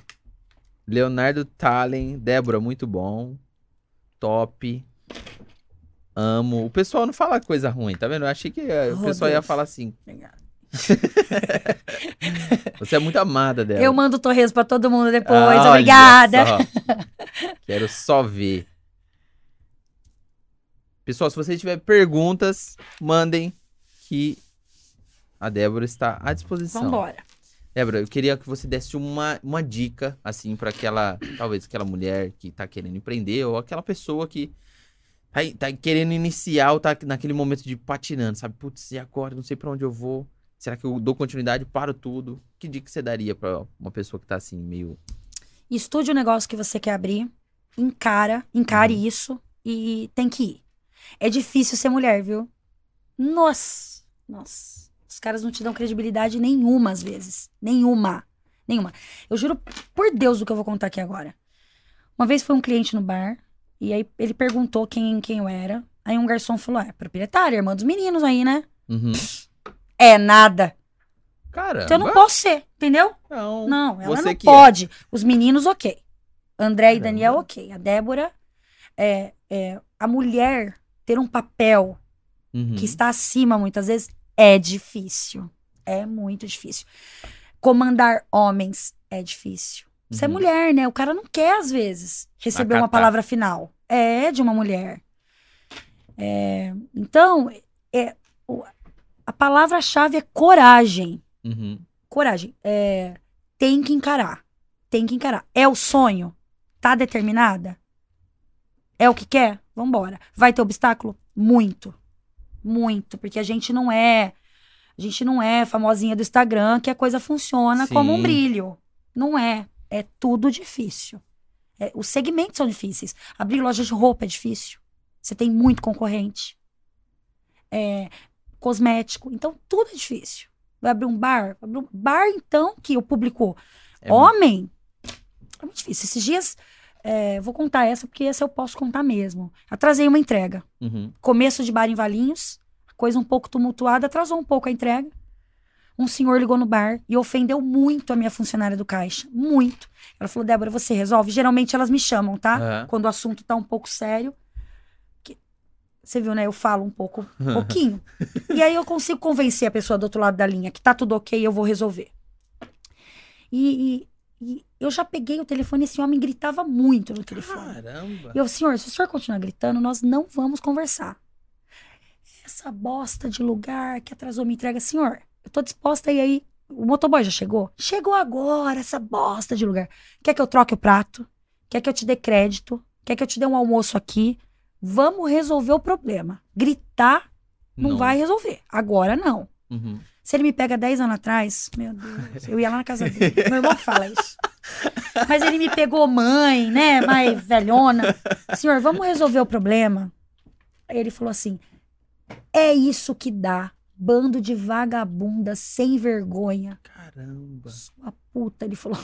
Leonardo Talen, Débora, muito bom. Top. Amo. O pessoal não fala coisa ruim, tá vendo? Eu achei que eh, o Oh, pessoal ia Deus. falar assim. Você é muito amada, Débora. Eu mando torresmo pra todo mundo depois. Ah, Obrigada. só. Quero só ver. Pessoal, se vocês tiverem perguntas, mandem que a Débora está à disposição. Vambora. Débora, eu queria que você desse uma, uma dica, assim, para aquela, talvez aquela mulher que tá querendo empreender, ou aquela pessoa que tá, tá querendo iniciar, ou tá naquele momento de patinando, sabe? Putz, e agora? Não sei para onde eu vou. Será que eu dou continuidade, paro tudo? Que dica você daria para uma pessoa que tá assim, meio. Estude o negócio que você quer abrir, encara, encare Uhum. isso e tem que ir. É difícil ser mulher, viu? Nossa, nossa. Os caras não te dão credibilidade nenhuma às vezes. Nenhuma. Nenhuma. Eu juro por Deus o que eu vou contar aqui agora. Uma vez foi um cliente no bar, E aí ele perguntou quem, quem eu era. Aí um garçom falou: é, proprietária, irmã dos meninos aí, né? Uhum. É nada. Caramba. Então eu não posso ser, entendeu? Não. Não, ela não que é. pode. Os meninos, ok. André e. Daniel, ok. A Débora, é, é, a mulher ter um papel Uhum. que está acima, muitas vezes, é difícil. É muito difícil. Comandar homens é difícil. Você é Uhum. mulher, né? O cara não quer, às vezes, receber uma Acatar. palavra final. É de uma mulher. É, então, é, a palavra-chave é coragem. Uhum. Coragem. É, tem que encarar. Tem que encarar. É o sonho? Tá determinada? É o que quer? Vambora. Vai ter obstáculo? Muito. Muito. Porque a gente não é. A gente não é famosinha do Instagram que a coisa funciona como um Sim. brilho. Não é. É tudo difícil. É, os segmentos são difíceis. Abrir loja de roupa é difícil. Você tem muito concorrente. É, cosmético. Então, tudo é difícil. Vai abrir um bar? Abrir um bar, então, que o público É muito- homem. É muito difícil. Esses dias, é, vou contar essa, porque essa eu posso contar mesmo. Atrasei uma entrega. Uhum. Começo de bar em Valinhos, coisa um pouco tumultuada, atrasou um pouco a entrega. Um senhor ligou no bar e ofendeu muito a minha funcionária do caixa. Muito. Ela falou: Débora, você resolve? Geralmente elas me chamam, tá? Aham. Quando o assunto tá um pouco sério. Que- Você viu, né? Eu falo um pouco, um pouquinho. e aí eu consigo convencer a pessoa do outro lado da linha que tá tudo ok, eu vou resolver. E, e- e eu já peguei o telefone e esse homem gritava muito no telefone. Caramba. E eu, senhor, se o senhor continuar gritando, nós não vamos conversar. Essa bosta de lugar que atrasou minha entrega, senhor, eu tô disposta a ir aí. O motoboy já chegou? Chegou agora, essa bosta de lugar. Quer que eu troque o prato? Quer que eu te dê crédito? Quer que eu te dê um almoço aqui? Vamos resolver o problema. Gritar não, vai resolver. Agora não. Uhum. Se ele me pega 10 anos atrás, meu Deus, eu ia lá na casa dele. Meu irmão fala isso. Mas ele me pegou mãe, né? Mais velhona. Senhor, vamos resolver o problema. Aí ele falou assim: é isso que dá. Bando de vagabunda sem vergonha. Caramba. Sua puta, ele falou.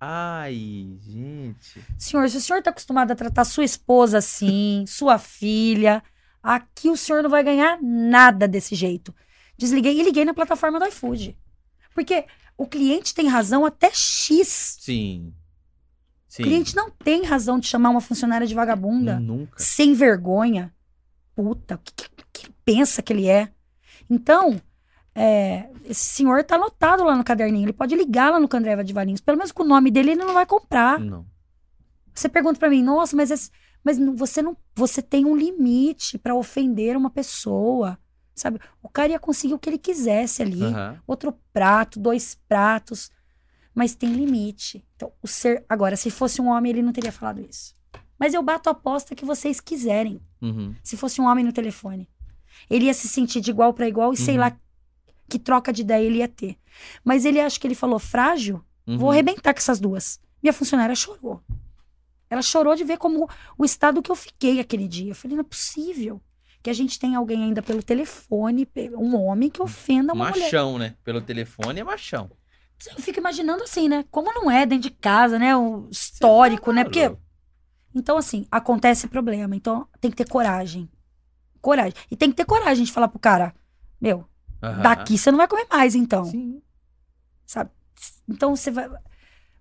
Ai, gente. Senhor, se o senhor tá acostumado a tratar sua esposa assim, sua filha, aqui o senhor não vai ganhar nada desse jeito. Desliguei e liguei na plataforma do iFood. Porque o cliente tem razão até X. Sim. Sim. O cliente não tem razão de chamar uma funcionária de vagabunda, Nunca. sem vergonha. Puta, o que, que- ele pensa que ele é? Então, é, esse senhor tá anotado lá no caderninho. Ele pode ligar lá no Candreva de Valinhos. Pelo menos com o nome dele, ele não vai comprar. Não. Você pergunta pra mim, nossa, mas, esse- mas você não, você tem um limite pra ofender uma pessoa, sabe? O cara ia conseguir o que ele quisesse ali, Aham. outro prato, dois pratos, mas tem limite. Então, o ser, agora, se fosse um homem, ele não teria falado isso. Mas eu bato a aposta que vocês quiserem. Uhum. Se fosse um homem no telefone, ele ia se sentir de igual pra igual e sei Uhum. lá que troca de ideia ele ia ter. Mas ele acha que ele falou frágil, Uhum. Vou arrebentar com essas duas. Minha funcionária chorou. Ela chorou de ver como o estado que eu fiquei aquele dia. Eu falei, não é possível que a gente tenha alguém ainda pelo telefone, um homem que ofenda uma mulher. Machão, né? Pelo telefone é machão. Eu fico imaginando assim, né? Como não é dentro de casa, né? O histórico, né? Porque. Então, assim, acontece problema. Então, tem que ter coragem. Coragem. E tem que ter coragem de falar pro cara, meu, daqui você não vai comer mais, então. Sim. sabe? Então você vai.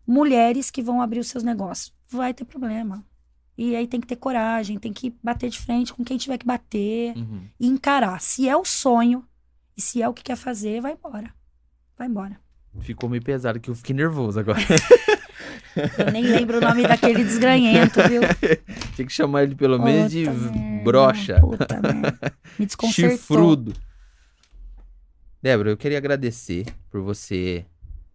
Mulheres que vão abrir os seus negócios, vai ter problema. E aí tem que ter coragem, tem que bater de frente com quem tiver que bater Uhum. e encarar. Se é o sonho e se é o que quer fazer, vai embora. Vai embora. Ficou meio pesado que eu fiquei nervoso agora. Eu nem lembro o nome daquele desgranhento, viu? Tinha que chamar ele pelo menos de merda, brocha. Puta merda. Me desconcertou. Chifrudo. Débora, eu queria agradecer por você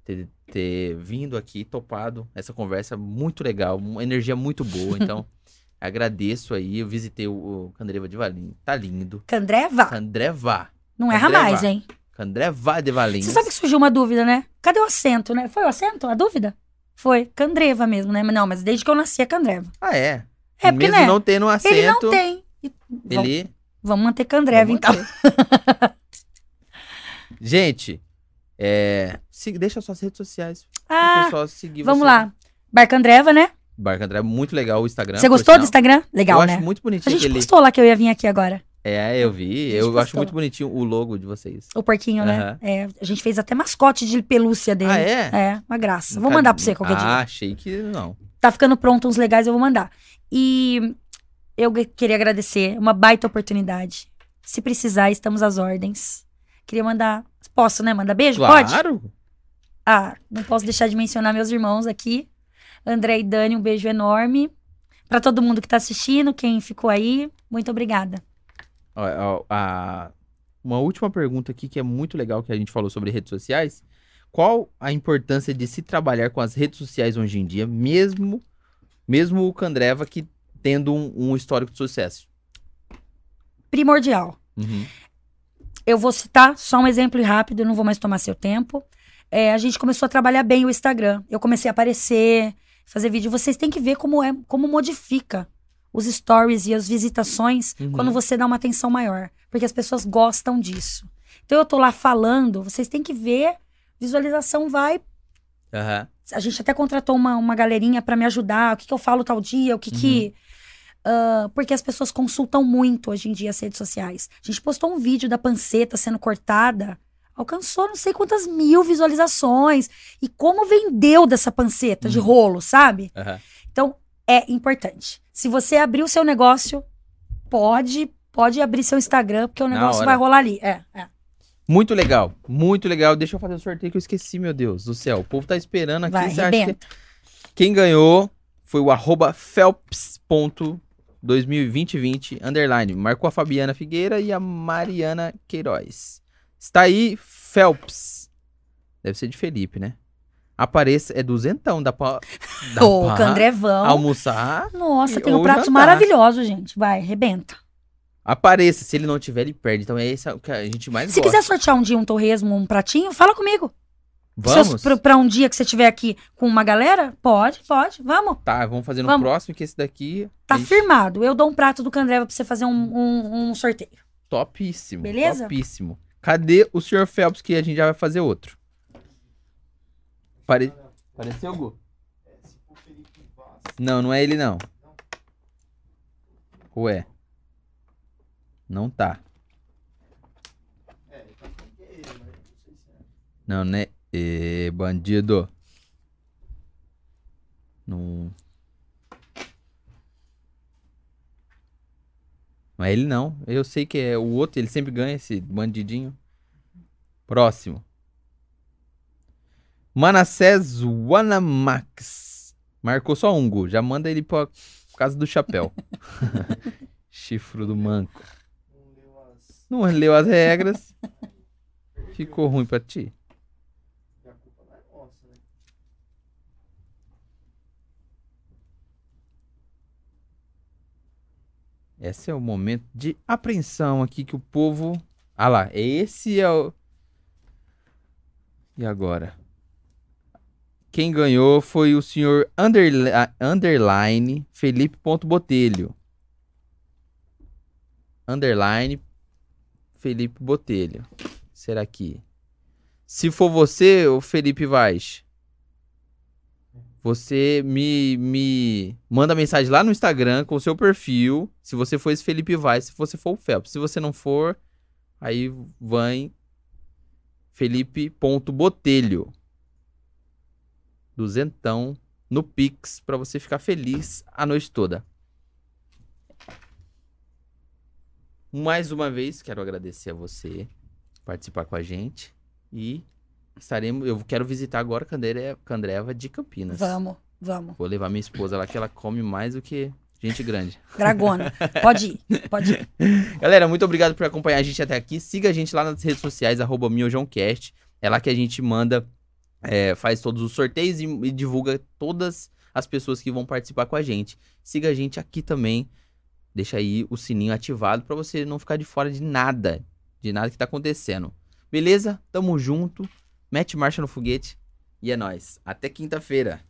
ter, ter vindo aqui, topado essa conversa muito legal, uma energia muito boa. Então, agradeço aí. Eu visitei o, o Candreva de Valinhos. Tá lindo. Candreva, Candreva. não erra Candreva. mais, hein? Candreva de Valinhos. Você sabe que surgiu uma dúvida, né? Cadê o acento, né? Foi o acento? A dúvida? Foi. Candreva mesmo, né? Não, mas desde que eu nasci é Candreva. Ah, é? É, porque, Mesmo né? não tendo um acento, Ele não tem. E- Vamos, ele... vamos manter Candreva, Vamos então. manter. Gente, é... se- deixa suas redes sociais. Ah, pessoal seguir vamos você. lá. Bar Candreva, né? Barca André, muito legal o Instagram. Você gostou do. Instagram? Legal, eu né? acho muito A bonitinho gente aquele. postou lá que eu ia vir aqui agora. É, eu vi. Eu acho postou. muito bonitinho o logo de vocês. O porquinho, né? É, a gente fez até mascote de pelúcia dele. Ah, é? É, uma graça. Vou mandar pra você qualquer ah, dia. achei que não. Tá ficando pronto uns legais, eu vou mandar. E eu queria agradecer, uma baita oportunidade. Se precisar, estamos às ordens. Queria mandar. Posso, né? Mandar beijo? Pode? Claro. Ah, não posso deixar de mencionar meus irmãos aqui. André e Dani, um beijo enorme. Pra todo mundo que tá assistindo, quem ficou aí, muito obrigada. A- Uma última pergunta aqui que é muito legal que a gente falou sobre redes sociais. Qual a importância de se trabalhar com as redes sociais hoje em dia, mesmo mesmo o Candreva que tendo um, um histórico de sucesso? Primordial. Uhum. Eu vou citar só um exemplo rápido, não vou mais tomar seu tempo. É, a gente começou a trabalhar bem o Instagram. Eu comecei a aparecer, fazer vídeo. Vocês têm que ver como é, como modifica os stories e as visitações Uhum. quando você dá uma atenção maior, porque as pessoas gostam disso. Então eu tô lá falando, vocês têm que ver, visualização vai. Aham. A gente até contratou uma, uma galerinha pra me ajudar, o que, que eu falo tal dia, o que que ah, porque as pessoas consultam muito hoje em dia as redes sociais. A gente postou um vídeo da panceta sendo cortada, alcançou não sei quantas mil visualizações. E como vendeu dessa panceta de Uhum. rolo, sabe? Aham. Então, é importante. Se você abrir o seu negócio, pode, pode abrir seu Instagram, porque o negócio vai rolar ali. É, é. Muito legal, muito legal. Deixa eu fazer o sorteio que eu esqueci, meu Deus do céu. O povo tá esperando aqui. Vai, que... Quem ganhou foi o arroba Phelps.2020, underline. Marcou a Fabiana Figueira e a Mariana Queiroz. Está aí, Phelps. Deve ser de Felipe, né? Apareça, é duzentão, dá pra, dá Ô, pra Candrevão. almoçar. Nossa, e- tem um prato jantar. maravilhoso, gente. Vai, arrebenta. Apareça, se ele não tiver, ele perde. Então é isso que a gente mais Se gosta. quiser sortear um dia um torresmo, um pratinho, fala comigo. Vamos? Pra um dia que você estiver aqui com uma galera? Pode, pode. Vamos. Tá, vamos fazer no Vamos. próximo, que esse daqui Tá firmado. Eu dou um prato do Candreva pra você fazer um, um, um sorteio. topíssimo. Beleza? Topíssimo. Cadê o Sr. Phelps que a gente já vai fazer outro? Pare... Pareceu, Gu? Não, não é ele não. Ué. Não tá. Não, né? Ê, bandido. Não. Não é ele não. Eu sei que é o outro, ele sempre ganha esse bandidinho. Próximo. Manassés Wanamax. Marcou só um gol. Já manda ele pra casa do chapéu. Chifro do manco. Não leu as regras. Ficou ruim pra ti. Esse é o momento de apreensão aqui que o povo. Ah lá, esse é o. E agora? Quem ganhou foi o senhor underli- underline Felipe Ponto Botelho. Underline Felipe Botelho. Será que? Se for você, o Felipe Vaz, você me, me manda mensagem lá no Instagram com o seu perfil. Se você for esse Felipe Vaz, se você for o Phelps. Se você não for, aí vai Felipe.botelho. Duzentão no Pix pra você ficar feliz a noite toda. Mais uma vez, quero agradecer a você participar com a gente e estaremos. Eu quero visitar agora Candere- Candreva de Campinas. Vamos, vamos. Vou levar minha esposa lá que ela come mais do que gente grande. Dragona. Pode ir, pode ir. Galera, muito obrigado por acompanhar a gente até aqui. Siga a gente lá nas redes sociais, arroba miojãocast. É lá que a gente manda, é, faz todos os sorteios e, e divulga todas as pessoas que vão participar com a gente. Siga a gente aqui também. Deixa aí o sininho ativado pra você não ficar de fora de nada, de nada que tá acontecendo. Beleza? Tamo junto. Mete marcha no foguete. E é nóis. Até quinta-feira.